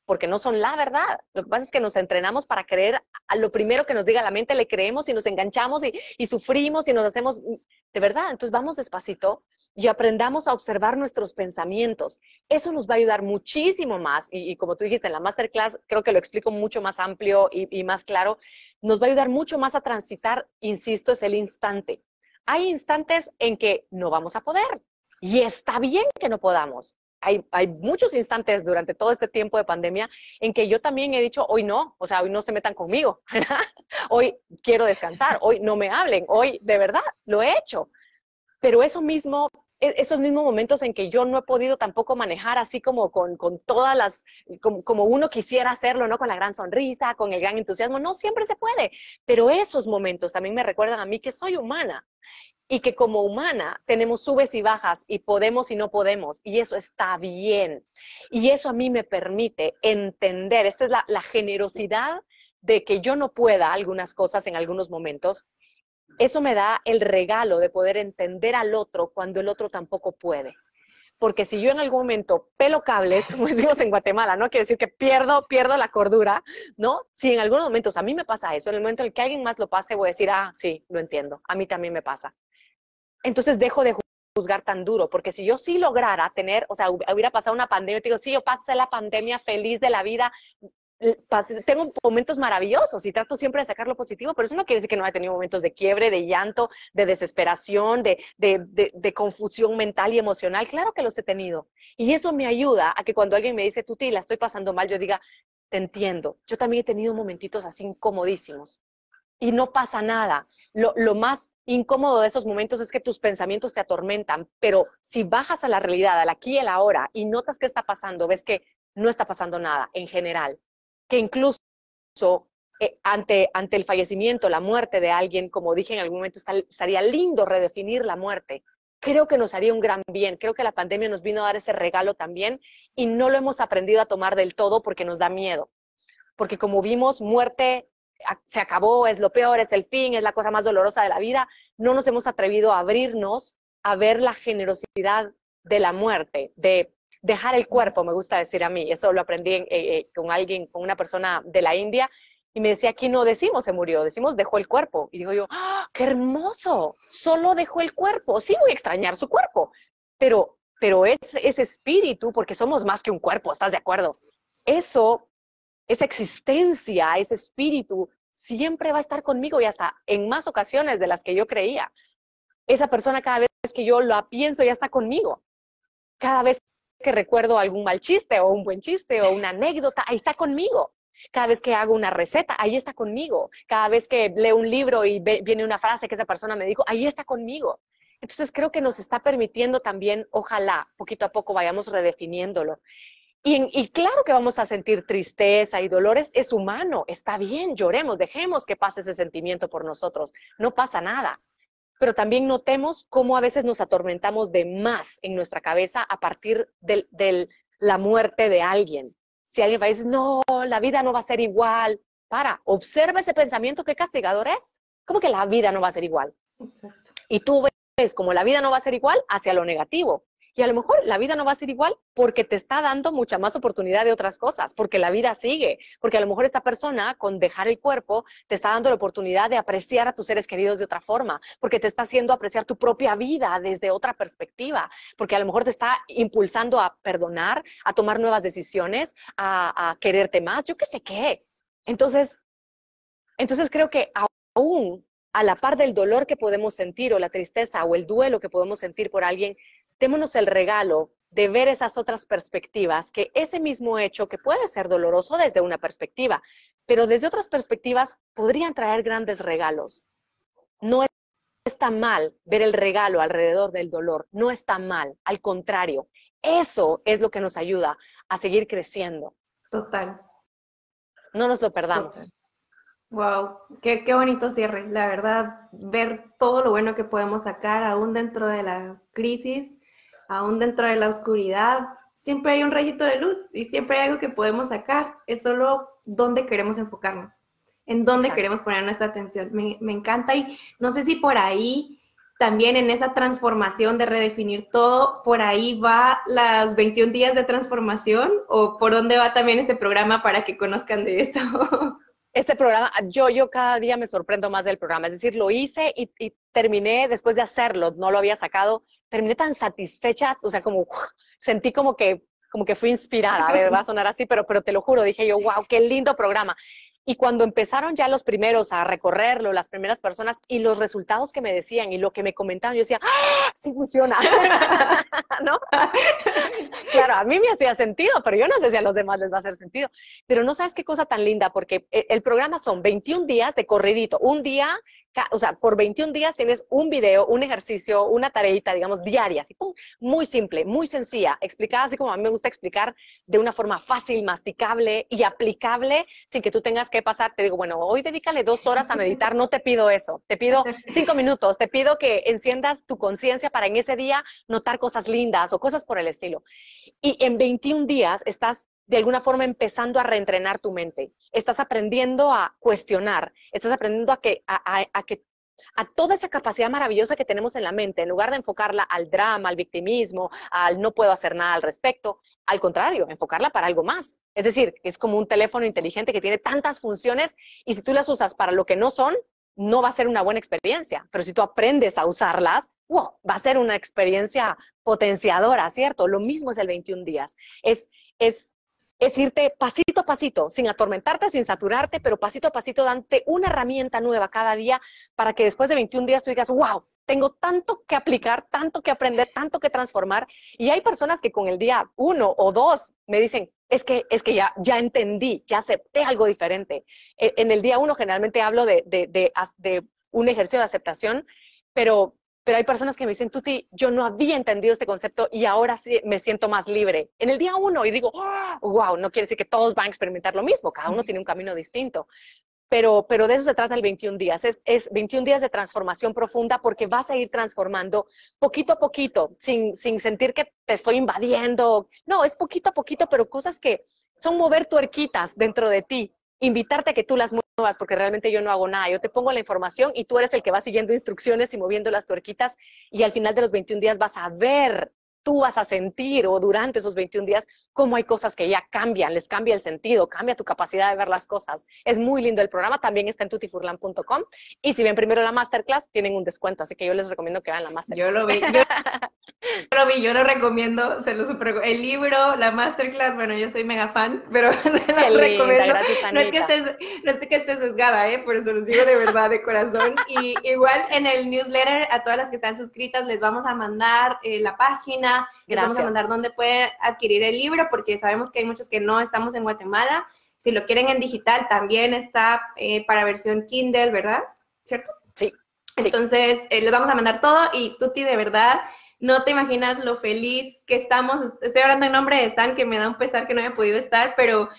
porque no son la verdad. Lo que pasa es que nos entrenamos para creer a lo primero que nos diga la mente, le creemos y nos enganchamos y, sufrimos y nos hacemos de verdad. Entonces vamos despacito y aprendamos a observar nuestros pensamientos. Eso nos va a ayudar muchísimo más. Y, como tú dijiste en la masterclass, creo que lo explico mucho más amplio y, y más claro. Nos va a ayudar mucho más a transitar, insisto, es el instante. Hay instantes en que no vamos a poder. Y está bien que no podamos hay, muchos instantes durante todo este tiempo de pandemia en que yo también he dicho, hoy no, o sea, hoy no se metan conmigo, hoy quiero descansar, hoy no me hablen, hoy de verdad lo he hecho. Pero eso mismo, e, esos mismos momentos en que yo no he podido tampoco manejar así como con, todas las, como, como, uno quisiera hacerlo, ¿no? Con la gran sonrisa, con el gran entusiasmo, no siempre se puede, pero esos momentos también me recuerdan a mí que soy humana y que como humana tenemos subes y bajas y podemos y no podemos y eso está bien. Y eso a mí me permite entender, esta es la, generosidad de que yo no pueda algunas cosas en algunos momentos. Eso me da el regalo de poder entender al otro cuando el otro tampoco puede. Porque si yo en algún momento pelo cables, como decimos en Guatemala, ¿no? Quiere decir que pierdo, pierdo la cordura, ¿no? Si en algunos momentos a mí me pasa eso, en el momento en el que alguien más lo pase, voy a decir, ah, sí, lo entiendo, a mí también me pasa entonces dejo de juzgar tan duro, porque si yo sí lograra tener, o sea, hubiera pasado una pandemia, te digo, sí, yo pasé la pandemia feliz de la vida, tengo momentos maravillosos y trato siempre de sacar lo positivo, pero eso no quiere decir que no haya tenido momentos de quiebre, de llanto, de desesperación, de, confusión mental y emocional. Claro que los he tenido. Y eso me ayuda a que cuando alguien me dice, Tuti, la estoy pasando mal, yo diga, te entiendo. Yo también he tenido momentitos así incomodísimos. Y no pasa nada. Lo, lo, más incómodo de esos momentos es que tus pensamientos te atormentan, pero si bajas a la realidad, al aquí y al ahora, y notas qué está pasando, ves que no está pasando nada en general, que incluso eh, ante, ante el fallecimiento, la muerte de alguien, como dije en algún momento, estaría lindo redefinir la muerte. Creo que nos haría un gran bien. Creo que la pandemia nos vino a dar ese regalo también y no lo hemos aprendido a tomar del todo porque nos da miedo. Porque como vimos, muerte se acabó, es lo peor, es el fin, es la cosa más dolorosa de la vida. No nos hemos atrevido a abrirnos a ver la generosidad de la muerte, de dejar el cuerpo, me gusta decir a mí. Eso lo aprendí eh, eh, con alguien, con una persona de la India, y me decía, aquí no decimos se murió, decimos dejó el cuerpo. Y digo yo, ¡Ah, qué hermoso, solo dejó el cuerpo. Sí voy a extrañar su cuerpo, pero, pero es ese espíritu, porque somos más que un cuerpo, ¿estás de acuerdo? Eso, esa existencia, ese espíritu, siempre va a estar conmigo y hasta en más ocasiones de las que yo creía. Esa persona cada vez que yo la pienso ya está conmigo. Cada vez que recuerdo algún mal chiste o un buen chiste o una anécdota, ahí está conmigo. Cada vez que hago una receta, ahí está conmigo. Cada vez que leo un libro y viene una frase que esa persona me dijo, ahí está conmigo. Entonces creo que nos está permitiendo también, ojalá, poquito a poco vayamos redefiniéndolo. Y, y, claro que vamos a sentir tristeza y dolores, es humano, está bien, lloremos, dejemos que pase ese sentimiento por nosotros, no pasa nada pero también notemos cómo a veces nos atormentamos de más en nuestra cabeza a partir de la muerte de alguien. Si alguien va a decir, no, la vida no va a ser igual, para, observa ese pensamiento, qué castigador es. ¿Cómo que la vida no va a ser igual? Y tú ves como la vida no va a ser igual hacia lo negativo. Y a lo mejor la vida no va a ser igual porque te está dando mucha más oportunidad de otras cosas, porque la vida sigue, porque a lo mejor esta persona con dejar el cuerpo te está dando la oportunidad de apreciar a tus seres queridos de otra forma, porque te está haciendo apreciar tu propia vida desde otra perspectiva, porque a lo mejor te está impulsando a perdonar, a tomar nuevas decisiones, a, a quererte más, yo qué sé qué. Entonces, entonces creo que aún a la par del dolor que podemos sentir o la tristeza o el duelo que podemos sentir por alguien, démonos el regalo de ver esas otras perspectivas, que ese mismo hecho, que puede ser doloroso desde una perspectiva, pero desde otras perspectivas podrían traer grandes regalos. No está mal ver el regalo alrededor del dolor, no está mal, al contrario, eso es lo que nos ayuda a seguir creciendo. Total. No nos lo perdamos. Wow, qué, qué, bonito cierre, la verdad, ver todo lo bueno que podemos sacar aún dentro de la crisis aún dentro de la oscuridad, siempre hay un rayito de luz y siempre hay algo que podemos sacar. Es solo dónde queremos enfocarnos, en dónde queremos poner nuestra atención. Me, me encanta y no sé si por ahí también en esa transformación de redefinir todo, por ahí va las 21 días de transformación o por dónde va también este programa para que conozcan de esto. Este programa, yo, yo cada día me sorprendo más del programa, es decir, lo hice y, y terminé después de hacerlo, no lo había sacado terminé tan satisfecha, o sea, como sentí como que, como que fui inspirada, a ver, va a sonar así, pero, pero te lo juro, dije yo, wow, qué lindo programa. Y cuando empezaron ya los primeros a recorrerlo, las primeras personas y los resultados que me decían y lo que me comentaban, yo decía, ¡Ah, sí funciona, ¿no? claro, a mí me hacía sentido, pero yo no sé si a los demás les va a hacer sentido. Pero no sabes qué cosa tan linda, porque eh, el programa son 21 días de corridito, un día o sea, por 21 días tienes un video, un ejercicio, una tareita, digamos, diaria, así, pum, muy simple, muy sencilla, explicada así como a mí me gusta explicar, de una forma fácil, masticable y aplicable, sin que tú tengas que pasar, te digo, bueno, hoy dedícale dos horas a meditar, no te pido eso, te pido cinco minutos, te pido que enciendas tu conciencia para en ese día notar cosas lindas o cosas por el estilo. Y en 21 días estás de alguna forma empezando a reentrenar tu mente. Estás aprendiendo a cuestionar, estás aprendiendo a que, a, que a toda esa capacidad maravillosa que tenemos en la mente, en lugar de enfocarla al drama, al victimismo, al no puedo hacer nada al respecto, al contrario, enfocarla para algo más. Es decir, es como un teléfono inteligente que tiene tantas funciones y si tú las usas para lo que no son, no va a ser una buena experiencia. Pero si tú aprendes a usarlas, wow, va a ser una experiencia potenciadora, ¿cierto? Lo mismo es el 21 días. Es, es es irte pasito a pasito, sin atormentarte, sin saturarte, pero pasito a pasito dante una herramienta nueva cada día para que después de 21 días tú digas, wow, tengo tanto que aplicar, tanto que aprender, tanto que transformar. Y hay personas que con el día uno o dos me dicen, es que, es que ya, ya entendí, ya acepté algo diferente. E, en el día uno generalmente hablo de, de, de, de un ejercicio de aceptación, pero pero hay personas que me dicen, Tuti, yo no había entendido este concepto y ahora sí me siento más libre. En el día uno y digo, wow, no quiere decir que todos van a experimentar lo mismo, cada uno tiene un camino distinto. Pero, pero de eso se trata el 21 días, es, es 21 días de transformación profunda porque vas a ir transformando poquito a poquito, sin, sin sentir que te estoy invadiendo. No, es poquito a poquito, pero cosas que son mover tuerquitas dentro de ti invitarte a que tú las porque realmente yo no hago nada. Yo te pongo la información y tú eres el que va siguiendo instrucciones y moviendo las tuerquitas y al final de los 21 días vas a ver tú vas a sentir o durante esos 21 días cómo hay cosas que ya cambian, les cambia el sentido, cambia tu capacidad de ver las cosas. Es muy lindo el programa, también está en tutifurlan.com y si ven primero la masterclass tienen un descuento, así que yo les recomiendo que vean la masterclass. Yo lo vi, yo, lo vi, yo lo recomiendo, se lo super, el libro, la masterclass, bueno, yo soy mega fan, pero se lo recomiendo. no es que estés, no es que estés sesgada, ¿eh? por eso los digo de verdad, de corazón. Y igual en el newsletter a todas las que están suscritas les vamos a mandar eh, la página, les vamos a mandar dónde pueden adquirir el libro porque sabemos que hay muchos que no estamos en Guatemala. Si lo quieren en digital, también está eh, para versión Kindle, ¿verdad? ¿Cierto? Sí. Entonces, eh, les vamos a mandar todo y Tuti, de verdad, no te imaginas lo feliz que estamos. Estoy hablando en nombre de San, que me da un pesar que no haya podido estar, pero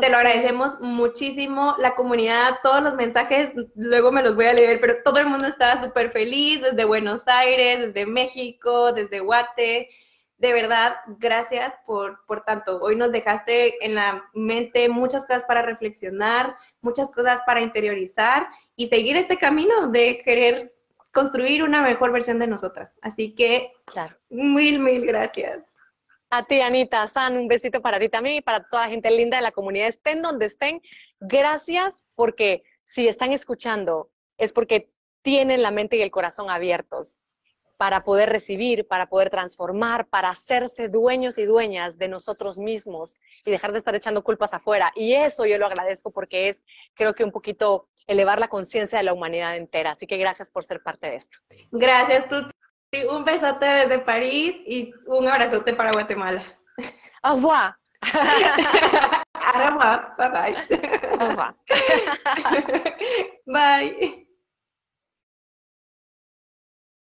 te lo agradecemos muchísimo. La comunidad, todos los mensajes, luego me los voy a leer, pero todo el mundo está súper feliz, desde Buenos Aires, desde México, desde Guate de verdad, gracias por, por tanto. Hoy nos dejaste en la mente muchas cosas para reflexionar, muchas cosas para interiorizar y seguir este camino de querer construir una mejor versión de nosotras. Así que, claro, mil, mil gracias. A ti, Anita, San, un besito para ti también y para toda la gente linda de la comunidad, estén donde estén. Gracias porque si están escuchando es porque tienen la mente y el corazón abiertos para poder recibir, para poder transformar, para hacerse dueños y dueñas de nosotros mismos y dejar de estar echando culpas afuera. Y eso yo lo agradezco porque es, creo que un poquito elevar la conciencia de la humanidad entera. Así que gracias por ser parte de esto. Gracias, Tuti. Un besote desde París y un abrazote para Guatemala. Au revoir. Au revoir. Bye bye. Au revoir. bye.